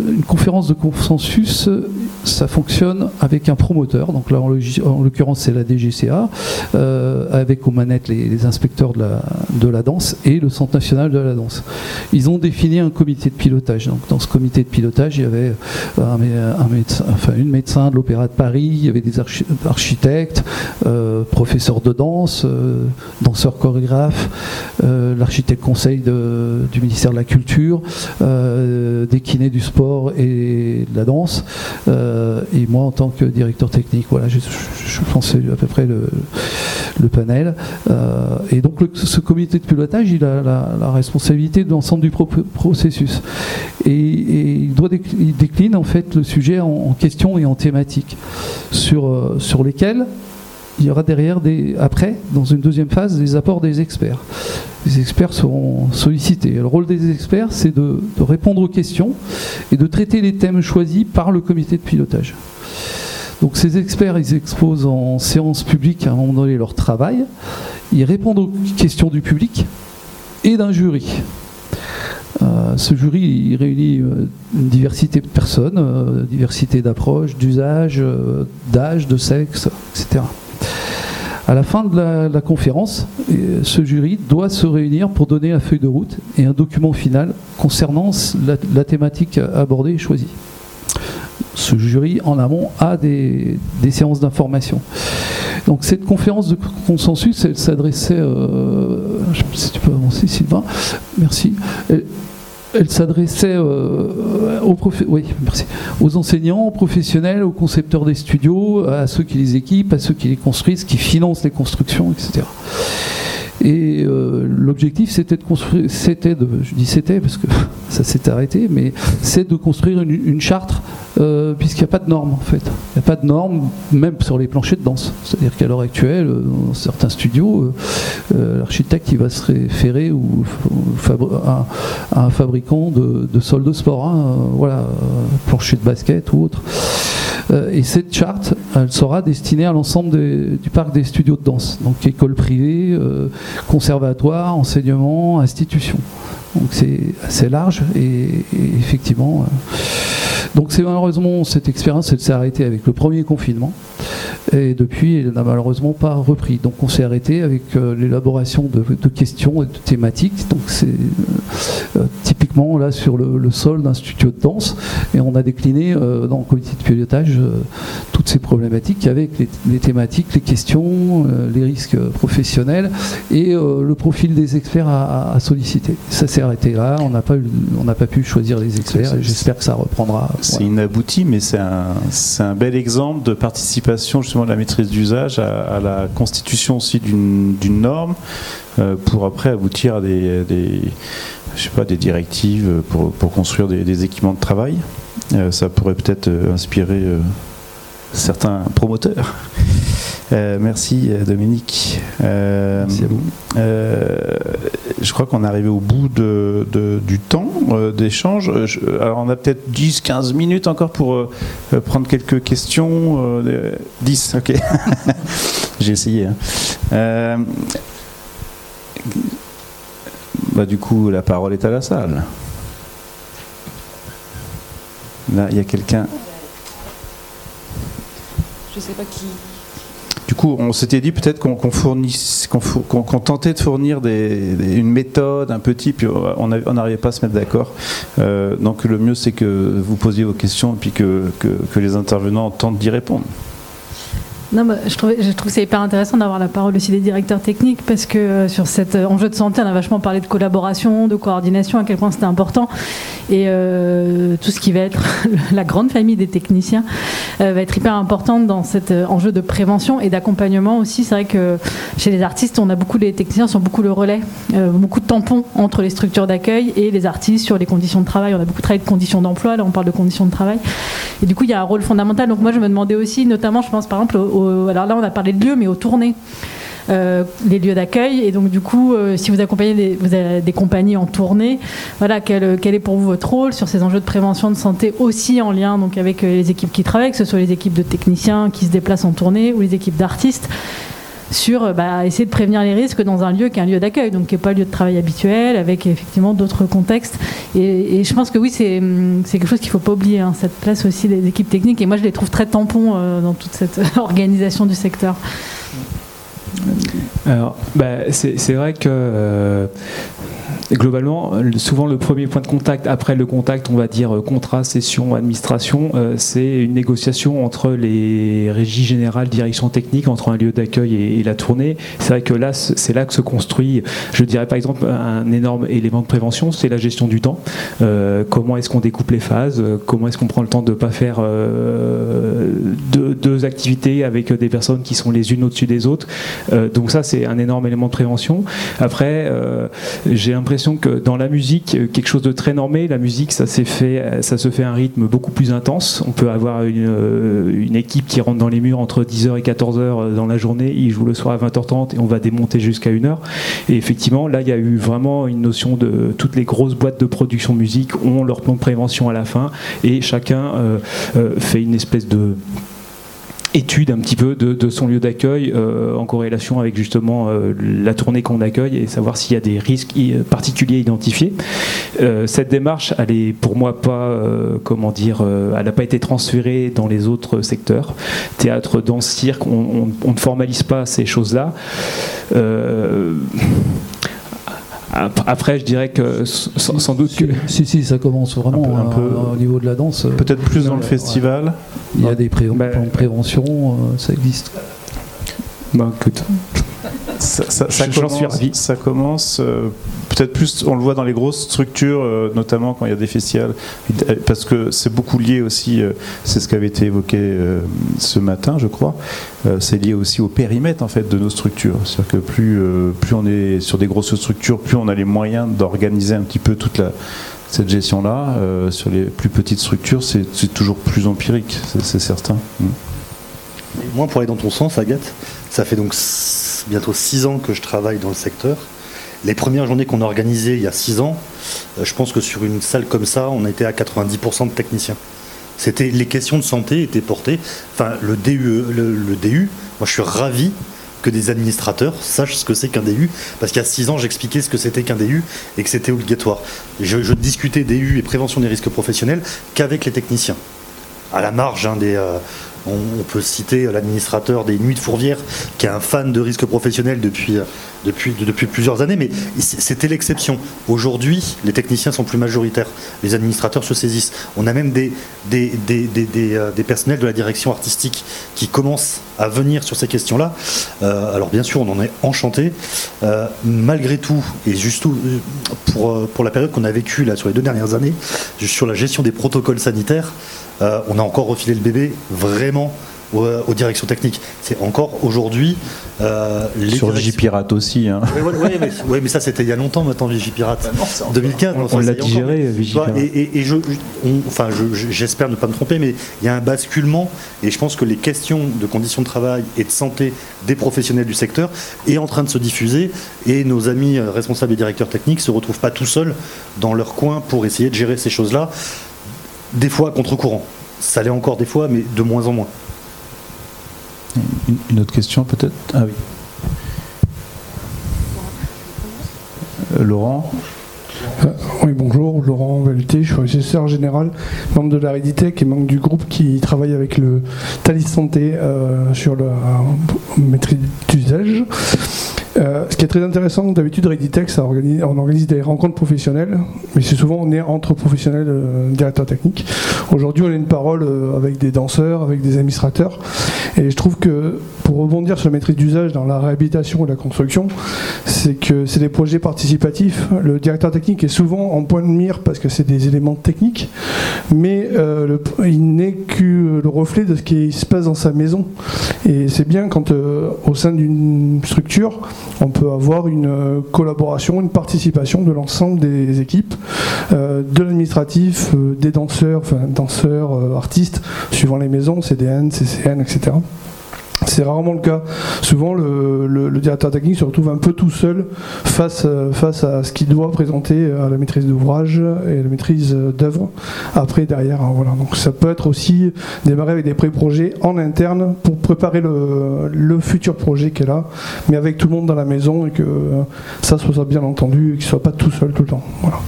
une conférence de consensus, ça fonctionne avec un promoteur. Donc là, en, l'occurrence, c'est la DGCA, euh, avec aux manettes les, inspecteurs de la, danse et le Centre national de la danse. Ils ont défini un comité de pilotage. Donc dans ce comité de pilotage, il y avait un, médecin, une médecin de l'Opéra de Paris, il y avait des architectes, euh, professeurs de danse, euh, danseurs chorégraphes, l'architecte conseil du ministère de la Culture, des kinés du sport et de la danse. Euh, et moi, en tant que directeur technique, voilà, je, pense à peu près le, panel. Euh, et donc, ce comité de pilotage, il a la, responsabilité de l'ensemble du processus. Et, il, doit décline en fait le sujet en, questions et en thématiques sur, euh, sur lesquelles il y aura derrière, après, dans une deuxième phase, des apports des experts. Les experts seront sollicités. Le rôle des experts, c'est de, répondre aux questions et de traiter les thèmes choisis par le comité de pilotage. Donc ces experts, ils exposent en séance publique à un moment donné leur travail, ils répondent aux questions du public et d'un jury. Euh, ce jury réunit euh, une diversité de personnes, euh, diversité d'approches, d'usage, d'âge, de sexe, etc. À la fin de la, conférence, ce jury doit se réunir pour donner la feuille de route et un document final concernant la, thématique abordée et choisie. Ce jury, en amont, a des, séances d'information. Donc cette conférence de consensus, elle s'adressait, euh, je sais pas si tu peux avancer Sylvain, merci, s'adressait euh, aux, enseignants, aux professionnels, aux concepteurs des studios, à ceux qui les équipent, à ceux qui les construisent, qui financent les constructions, etc. Et euh, l'objectif, c'était de construire, c'était de, je dis c'était parce que ça s'est arrêté, mais c'est de construire une, charte, euh, puisqu'il n'y a pas de normes en fait. Il n'y a pas de normes, même sur les planchers de danse. C'est-à-dire qu'à l'heure actuelle, euh, dans certains studios, l'architecte il va se référer ou, à, un fabricant de, de sol de sport, hein, voilà, plancher de basket ou autre. Euh, et cette charte, elle sera destinée à l'ensemble du parc des studios de danse, donc écoles privées, euh, conservatoire, enseignement, institution. Donc c'est assez large et, effectivement. donc c'est malheureusement cette expérience, elle s'est arrêtée avec le premier confinement et depuis elle n'a malheureusement pas repris. Donc on s'est arrêté avec l'élaboration de, questions et de thématiques. Donc c'est typiquement là sur le, sol d'un studio de danse et on a décliné dans le comité de pilotage toutes ces problématiques avec les, thématiques, les questions, les risques professionnels et le profil des experts à, à solliciter. Ça c'est arrêté là. On n'a pas, pas pu choisir les experts. J'espère que ça reprendra. C'est inabouti, mais c'est un, un, bel exemple de participation justement de la maîtrise d'usage à, la constitution aussi d'une norme euh, pour après aboutir à des, je sais pas, des directives pour, pour construire des, équipements de travail. Euh, ça pourrait peut-être euh, inspirer certains promoteurs. Euh, merci euh, Dominique. Euh, merci à vous. je crois qu'on est arrivé au bout de, du temps d'échange. alors on a peut-être 10-15 minutes encore pour prendre quelques questions. 10, ok. J'ai essayé. Hein. Bah, du coup, la parole est à la salle. Là, il y a quelqu'un. Je ne sais pas qui. Du coup, on s'était dit peut-être qu'on tentait de fournir une méthode, un petit, puis on n'arrivait pas à se mettre d'accord. Euh, donc le mieux, c'est que vous posiez vos questions et puis que les intervenants tentent d'y répondre. Non, je, trouve, je trouve que c'est hyper intéressant d'avoir la parole aussi des directeurs techniques parce que euh, sur cet euh, enjeu de santé, on a vachement parlé de collaboration, de coordination, à quel point c'était important. Et euh, tout ce qui va être la grande famille des techniciens va être hyper importante dans cet enjeu de prévention et d'accompagnement aussi. C'est vrai que chez les artistes, on a beaucoup, les techniciens sont beaucoup le relais, beaucoup de tampons entre les structures d'accueil et les artistes sur les conditions de travail. On a beaucoup travaillé de conditions d'emploi, là on parle de conditions de travail. Et du coup, il y a un rôle fondamental. Donc moi, je me demandais aussi, notamment, je pense par exemple au alors là on a parlé de lieux, mais aux tournées. Euh, les lieux d'accueil. Et donc, du coup, euh, si vous accompagnez des, compagnies en tournée, voilà, quel, est pour vous votre rôle sur ces enjeux de prévention de santé aussi en lien donc, avec euh, les équipes qui travaillent, que ce soit les équipes de techniciens qui se déplacent en tournée ou les équipes d'artistes? Sur bah, essayer de prévenir les risques dans un lieu qui est un lieu d'accueil, donc qui n'est pas un lieu de travail habituel, avec effectivement d'autres contextes. Et, je pense que oui, c'est quelque chose qu'il ne faut pas oublier, hein, cette place aussi des équipes techniques. Et moi, je les trouve très tampons euh, dans toute cette organisation du secteur. Alors, bah, c'est vrai que euh, globalement, souvent le premier point de contact, après le contact, on va dire euh, contrat, session, administration, euh, c'est une négociation entre les régies générales, direction technique, entre un lieu d'accueil et, la tournée. C'est vrai que là, c'est là que se construit, je dirais par exemple, un énorme élément de prévention, c'est la gestion du temps. Euh, comment est-ce qu'on découpe les phases? Comment est-ce qu'on prend le temps de ne pas faire deux, activités avec des personnes qui sont les unes au-dessus des autres? Donc ça, c'est un énorme élément de prévention. Après, j'ai l'impression que dans la musique, euh, quelque chose de très normé, la musique, ça, fait, euh, ça se fait à un rythme beaucoup plus intense. On peut avoir une, euh, équipe qui rentre dans les murs entre 10h et 14h dans la journée, il joue le soir à 20h30 et on va démonter jusqu'à 1h. Et effectivement, là, il y a eu vraiment une notion de toutes les grosses boîtes de production musique ont leur plan de prévention à la fin et chacun fait une espèce de étude un petit peu de, son lieu d'accueil euh, en corrélation avec justement euh, la tournée qu'on accueille et savoir s'il y a des risques particuliers identifiés. Euh, cette démarche, elle est pour moi pas, comment dire, elle n'a pas été transférée dans les autres secteurs. Théâtre, danse, cirque, on, on ne formalise pas ces choses-là. Après, je dirais que sans, doute que. Si, si, ça commence vraiment un peu, euh, au niveau de la danse. Peut-être plus dans le festival. Il y a des pré bah, plans de prévention, euh, ça existe. Bah, écoute. Ça, ça, ça, commence, ça commence euh, peut-être plus, on le voit dans les grosses structures, euh, notamment quand il y a des festivals, parce que c'est beaucoup lié aussi, euh, c'est ce qui avait été évoqué ce matin, je crois, c'est lié aussi au périmètre en fait de nos structures. C'est-à-dire que plus, plus on est sur des grosses structures, plus on a les moyens d'organiser un petit peu toute cette gestion-là. sur les plus petites structures, c'est toujours plus empirique, c'est certain. Mm. moi, pour aller dans ton sens, Agathe, ça fait donc bientôt six ans que je travaille dans le secteur. Les premières journées qu'on a organisées il y a six ans, euh, je pense que sur une salle comme ça, on était à 90% de techniciens. C'était les questions de santé étaient portées. Enfin, le DU, le, moi je suis ravi que des administrateurs sachent ce que c'est qu'un DU, parce qu'il y a six ans, j'expliquais ce que c'était qu'un DU et que c'était obligatoire. Je, je discutais DU et prévention des risques professionnels qu'avec les techniciens à la marge hein, des, euh, on, peut citer l'administrateur des Nuits de Fourvière, qui est un fan de risque professionnel depuis, depuis, plusieurs années, mais c'était l'exception. Aujourd'hui, les techniciens sont plus majoritaires, les administrateurs se saisissent. On a même des, euh, personnels de la direction artistique qui commencent à venir sur ces questions-là. Euh, alors bien sûr, on en est enchanté. Euh, malgré tout, et juste pour, la période qu'on a vécue sur les deux dernières années, sur la gestion des protocoles sanitaires, on a encore refilé le bébé vraiment aux, directions techniques. C'est encore aujourd'hui. Euh, Sur Vigipirate aussi. Hein. Oui, mais, ça c'était il y a longtemps maintenant, Vigipirate. 2015. On, l'a digéré, Vigipirate. Et, et, je, enfin, j'espère ne pas me tromper, mais il y a un basculement. Et je pense que les questions de conditions de travail et de santé des professionnels du secteur est en train de se diffuser. Et nos amis euh, responsables et directeurs techniques ne se retrouvent pas tout seuls dans leur coin pour essayer de gérer ces choses-là. Des fois contre-courant. Ça l'est encore des fois, mais de moins en moins. Une, autre question peut-être? Ah oui. Euh, Laurent? Euh, oui, bonjour, Laurent Valuté, je suis assesseur général, membre de la Reditech et membre du groupe qui travaille avec le Thalys Santé euh, sur la maîtrise d'usage. Euh, ce qui est très intéressant, d'habitude, Reditex, on organise des rencontres professionnelles, mais c'est souvent on est entre professionnels, euh, directeurs techniques. Aujourd'hui, on a une parole euh, avec des danseurs, avec des administrateurs, et je trouve que pour rebondir sur la maîtrise d'usage dans la réhabilitation et la construction, c'est que c'est des projets participatifs. Le directeur technique est souvent en point de mire parce que c'est des éléments techniques, mais il n'est que le reflet de ce qui se passe dans sa maison. Et c'est bien quand au sein d'une structure, on peut avoir une euh, collaboration, une participation de l'ensemble des équipes, euh, de l'administratif, euh, des danseurs, enfin danseurs, artistes, suivant les maisons, CDN, CCN, etc. C'est rarement le cas. Souvent, le, directeur technique se retrouve un peu tout seul face, face à ce qu'il doit présenter à la maîtrise d'ouvrage et à la maîtrise d'œuvre. Après, derrière, hein, voilà. Donc, ça peut être aussi démarrer avec des pré-projets en interne pour préparer le, futur projet qui est là, mais avec tout le monde dans la maison et que ça soit bien entendu et qu'il ne soit pas tout seul tout le temps. Voilà.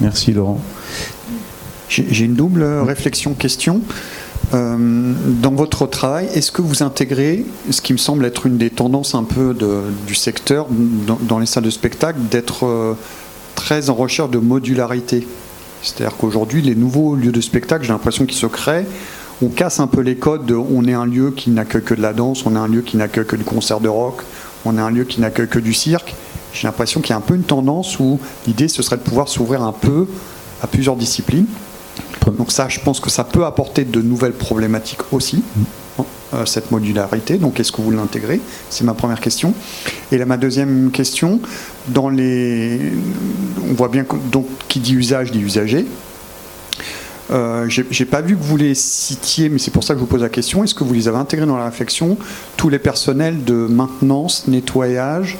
Merci Laurent. J'ai une double réflexion question. Euh, dans votre travail, est-ce que vous intégrez ce qui me semble être une des tendances un peu du secteur dans, les salles de spectacle, d'être euh, très en recherche de modularité? C'est-à-dire qu'aujourd'hui, les nouveaux lieux de spectacle, j'ai l'impression qu'ils se créent. On casse un peu les codes de on est un lieu qui n'accueille que de la danse, on est un lieu qui n'accueille que du concert de rock, on est un lieu qui n'accueille que du cirque. J'ai l'impression qu'il y a un peu une tendance où l'idée ce serait de pouvoir s'ouvrir un peu à plusieurs disciplines. Donc ça, je pense que ça peut apporter de nouvelles problématiques aussi, hein, euh, cette modularité. Donc est-ce que vous l'intégrez? C'est ma première question. Et là, ma deuxième question, dans les... on voit bien que, donc, qui dit usage dit usager. Euh, J'ai pas vu que vous les citiez, mais c'est pour ça que je vous pose la question. Est-ce que vous les avez intégrés dans la réflexion Tous les personnels de maintenance, nettoyage,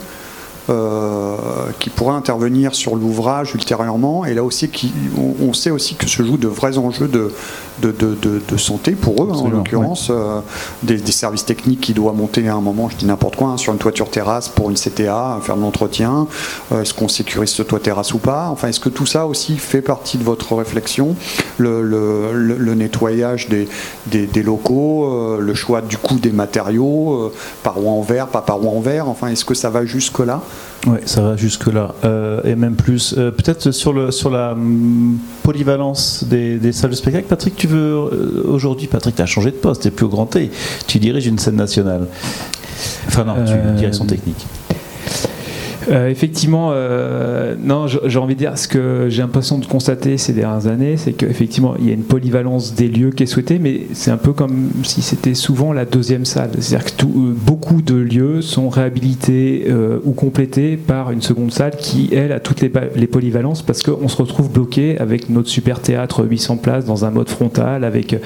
qui pourraient intervenir sur l'ouvrage ultérieurement. Et là aussi, qui, on, sait aussi que se jouent de vrais enjeux de, de, de, santé pour eux, hein, en l'occurrence, euh, des, services techniques qui doivent monter à un moment, je dis n'importe quoi, hein, sur une toiture terrasse pour une CTA, faire de l'entretien. Euh, est-ce qu'on sécurise ce toit terrasse ou pas? Enfin, est-ce que tout ça aussi fait partie de votre réflexion? Le, le, le, nettoyage des, des, des locaux, le choix du coût des matériaux, parois en verre, pas parois en verre. Enfin, est-ce que ça va jusque là oui, ça va jusque-là. Euh, et même plus. Euh, peut-être sur, le, sur la hum, polyvalence des, salles de spectacle. Patrick, tu veux. Euh, aujourd'hui, Patrick, tu as changé de poste, tu n'es plus au Grand T. Tu diriges une scène nationale. Enfin, non, tu diriges son technique. Euh, effectivement, euh, non, j'ai envie de dire ce que j'ai l'impression de constater ces dernières années, c'est qu'effectivement, il y a une polyvalence des lieux qui est souhaitée, mais c'est un peu comme si c'était souvent la deuxième salle. C'est-à-dire que euh, beaucoup de lieux sont réhabilités ou complétés par une seconde salle qui, elle, a toutes les, polyvalences parce qu'on se retrouve bloqué avec notre super théâtre 800 places dans un mode frontal, avec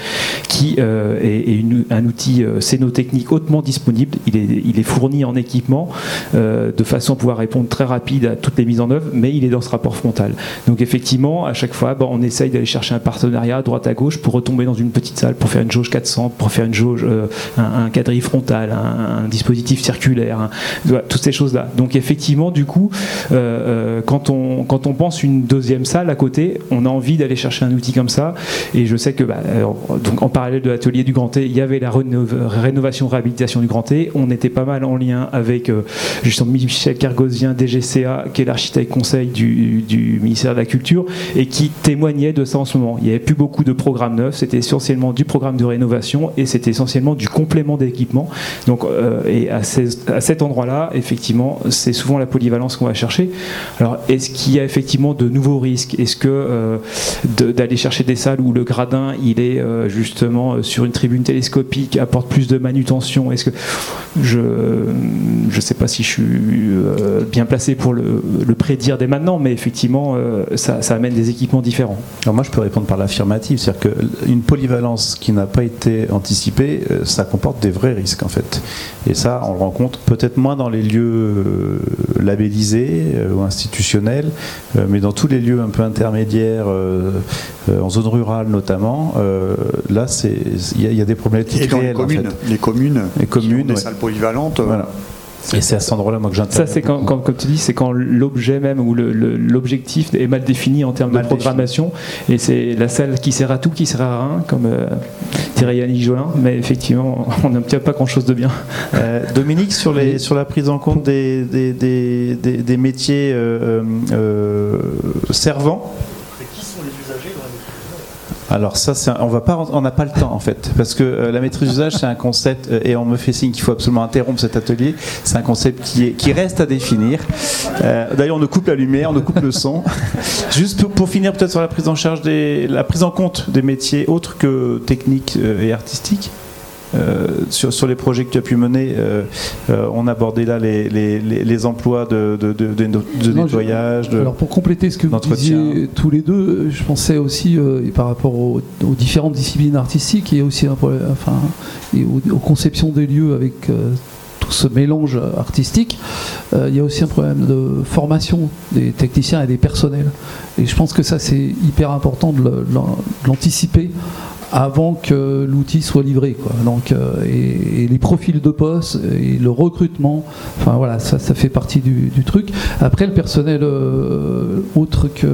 qui est, un outil scénotechnique hautement disponible. Il est, il est fourni en équipement de façon à pouvoir répondre très rapide à toutes les mises en œuvre, mais il est dans ce rapport frontal. Donc effectivement, à chaque fois, on essaye d'aller chercher un partenariat à droite à gauche pour retomber dans une petite salle, pour faire une jauge 400, pour faire une jauge, euh, un, quadrille frontal, un, dispositif circulaire, toutes ces choses-là. Donc effectivement, du coup, euh, euh, quand, on, quand on pense une deuxième salle à côté, on a envie d'aller chercher un outil comme ça. Et je sais que, bah, donc en parallèle de l'atelier du Grand T, il y avait la rénovation réhabilitation du Grand T. On était pas mal en lien avec justement Michel DGCA, qui est l'architecte conseil du, ministère de la Culture, et qui témoignait de ça en ce moment. Il n'y avait plus beaucoup de programmes neufs, c'était essentiellement du programme de rénovation et c'était essentiellement du complément d'équipement. Donc, euh, et à, à cet endroit-là, effectivement, c'est souvent la polyvalence qu'on va chercher. Alors, est-ce qu'il y a effectivement de nouveaux risques? Est-ce que euh, d'aller chercher des salles où le gradin il est euh, justement sur une tribune télescopique apporte plus de manutention? Est-ce que je ne sais pas si je suis bien placé pour le, le prédire dès maintenant, mais effectivement, ça, ça amène des équipements différents. Alors moi, je peux répondre par l'affirmative, c'est-à-dire qu'une polyvalence qui n'a pas été anticipée, euh, ça comporte des vrais risques en fait. Et ça, on le rencontre peut-être moins dans les lieux euh, labellisés euh, ou institutionnels, mais dans tous les lieux un peu intermédiaires, en zone rurale notamment. Là, il y, a des problématiques Et dans les communes, les communes, les communes, des salles polyvalentes. Voilà. Et c'est à cet endroit-là moi que j'interviens. Ça, c'est quand, comme tu dis, c'est quand l'objet même ou l'objectif est mal défini en termes de programmation. Et c'est la salle qui sert à tout, qui sert à rien, comme euh, dirait Yannick Jolin. Mais effectivement, on n'obtient pas grand-chose de bien. Euh, Dominique, sur, les, sur la prise en compte des, des, des, des métiers euh, euh servants alors ça, on va pas, on n'a pas le temps en fait, parce que euh, la maîtrise d'usage c'est un concept euh, et on me fait signe qu'il faut absolument interrompre cet atelier. C'est un concept qui, est, qui reste à définir. Euh, d'ailleurs, on ne coupe la lumière, on ne coupe le son. Juste pour, finir peut-être sur la prise en charge la prise en compte des métiers autres que techniques et artistiques. Euh, sur, sur, les projets que tu as pu mener, euh, euh, on abordait là les, les, les emplois de, de, de, nettoyage. alors pour compléter ce que vous disiez tous les deux, je pensais aussi par rapport aux, différentes disciplines artistiques et aussi enfin, et aux, conceptions des lieux avec tout ce mélange artistique, il y a aussi un problème de formation des techniciens et des personnels. Et je pense que ça, c'est hyper important de l'anticiper avant que l'outil soit livré. Quoi. Donc, euh, et, les profils de poste et le recrutement, enfin voilà, ça, ça fait partie du, truc. Après, le personnel euh, autre que,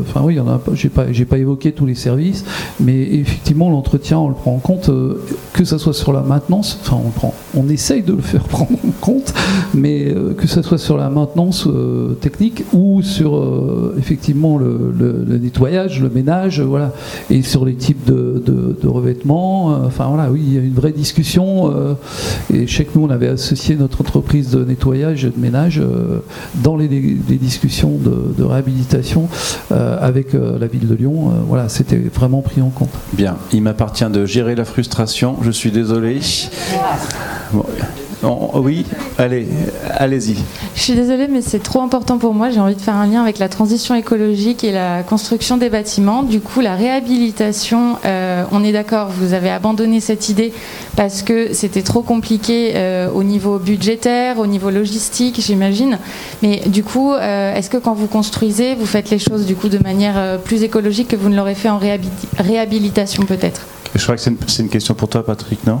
enfin oui, il y en a, j'ai pas, j'ai pas évoqué tous les services, mais effectivement, l'entretien, on le prend en compte, euh, que ça soit sur la maintenance, enfin on prend, on essaye de le faire prendre en compte, mais que ça soit sur la maintenance technique ou sur effectivement le, nettoyage, le ménage, voilà, et sur les types de de, revêtements. Euh, enfin voilà, oui, il y a une vraie discussion. Euh, et je nous, on avait associé notre entreprise de nettoyage et de ménage euh, dans les, discussions de, réhabilitation avec la ville de Lyon. voilà, c'était vraiment pris en compte. Bien, il m'appartient de gérer la frustration. Je suis désolé. Oui, allez, allez-y. Je suis désolée, mais c'est trop important pour moi. J'ai envie de faire un lien avec la transition écologique et la construction des bâtiments. Du coup, la réhabilitation, euh, on est d'accord, vous avez abandonné cette idée parce que c'était trop compliqué euh, au niveau budgétaire, au niveau logistique, j'imagine. Mais du coup, euh, est-ce que quand vous construisez, vous faites les choses du coup de manière plus écologique que vous ne l'aurez fait en réhabilitation peut-être? Je crois que c'est une question pour toi, Patrick, non?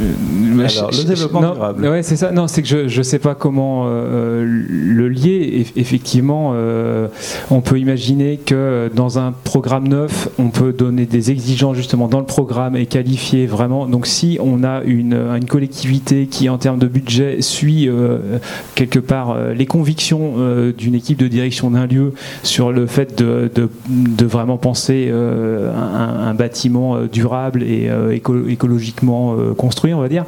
Alors, le développement durable. Ouais, c'est ça. Non, c'est que je ne sais pas comment euh, le lier. effectivement, euh, on peut imaginer que dans un programme neuf, on peut donner des exigences justement dans le programme et qualifier vraiment. Donc, si on a une, une collectivité qui, en termes de budget, suit euh, quelque part les convictions d'une équipe de direction d'un lieu sur le fait de, de, de vraiment penser un, un, bâtiment durable et écologiquement construit, on va dire,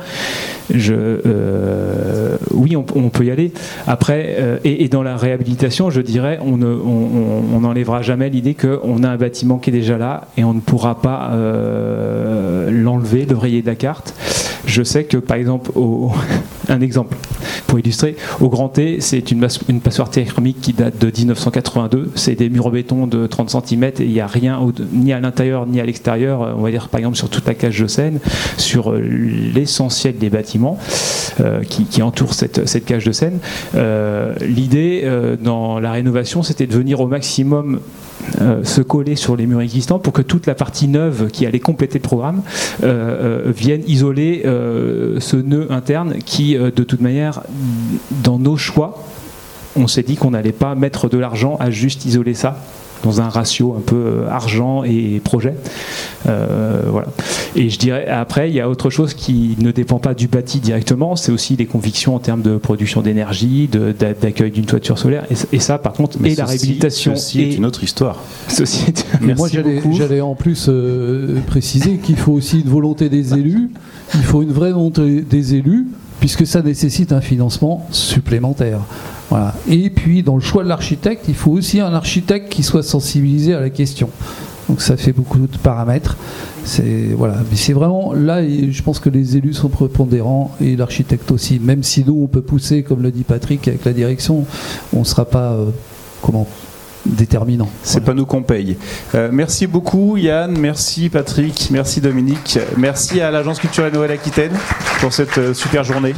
je, euh, oui, on, peut y aller. Après, euh, et, dans la réhabilitation, je dirais, on n'enlèvera on, jamais l'idée qu'on a un bâtiment qui est déjà là et on ne pourra pas euh, l'enlever, le rayer de la carte. Je sais que, par exemple, un exemple, pour illustrer. Au Grand T, c'est une, une, passoire thermique qui date de 1982. C'est des murs en béton de 30 cm et il n'y a rien ni à l'intérieur ni à l'extérieur. On va dire par exemple sur toute la cage de Seine, sur l'essentiel des bâtiments qui, qui, entourent cette, cette, cage de Seine. L'idée dans la rénovation, c'était de venir au maximum euh, se coller sur les murs existants pour que toute la partie neuve qui allait compléter le programme euh, euh, vienne isoler ce nœud interne qui, de toute manière, dans nos choix, on s'est dit qu'on n'allait pas mettre de l'argent à juste isoler ça dans un ratio un peu euh, argent et projet. Euh, voilà. Et je dirais, après, il y a autre chose qui ne dépend pas du bâti directement, c'est aussi les convictions en termes de production d'énergie, d'accueil d'une toiture solaire. Et, ça, par contre, Mais et la réhabilitation. Ceci est une autre histoire. Ceci moi, j'allais en plus euh, préciser qu'il faut aussi une volonté des élus, il faut une vraie volonté des élus, puisque ça nécessite un financement supplémentaire. Et puis, dans le choix de l'architecte, il faut aussi un architecte qui soit sensibilisé à la question. Donc ça fait beaucoup de paramètres. C'est voilà, mais c'est vraiment là. Je pense que les élus sont prépondérants et l'architecte aussi. Même si nous on peut pousser, comme le dit Patrick, avec la direction, on ne sera pas euh, comment déterminant. C'est pas nous qu'on paye. Euh, merci beaucoup Yann, merci Patrick, merci Dominique, merci à l'Agence culturelle Nouvelle-Aquitaine pour cette euh, super journée.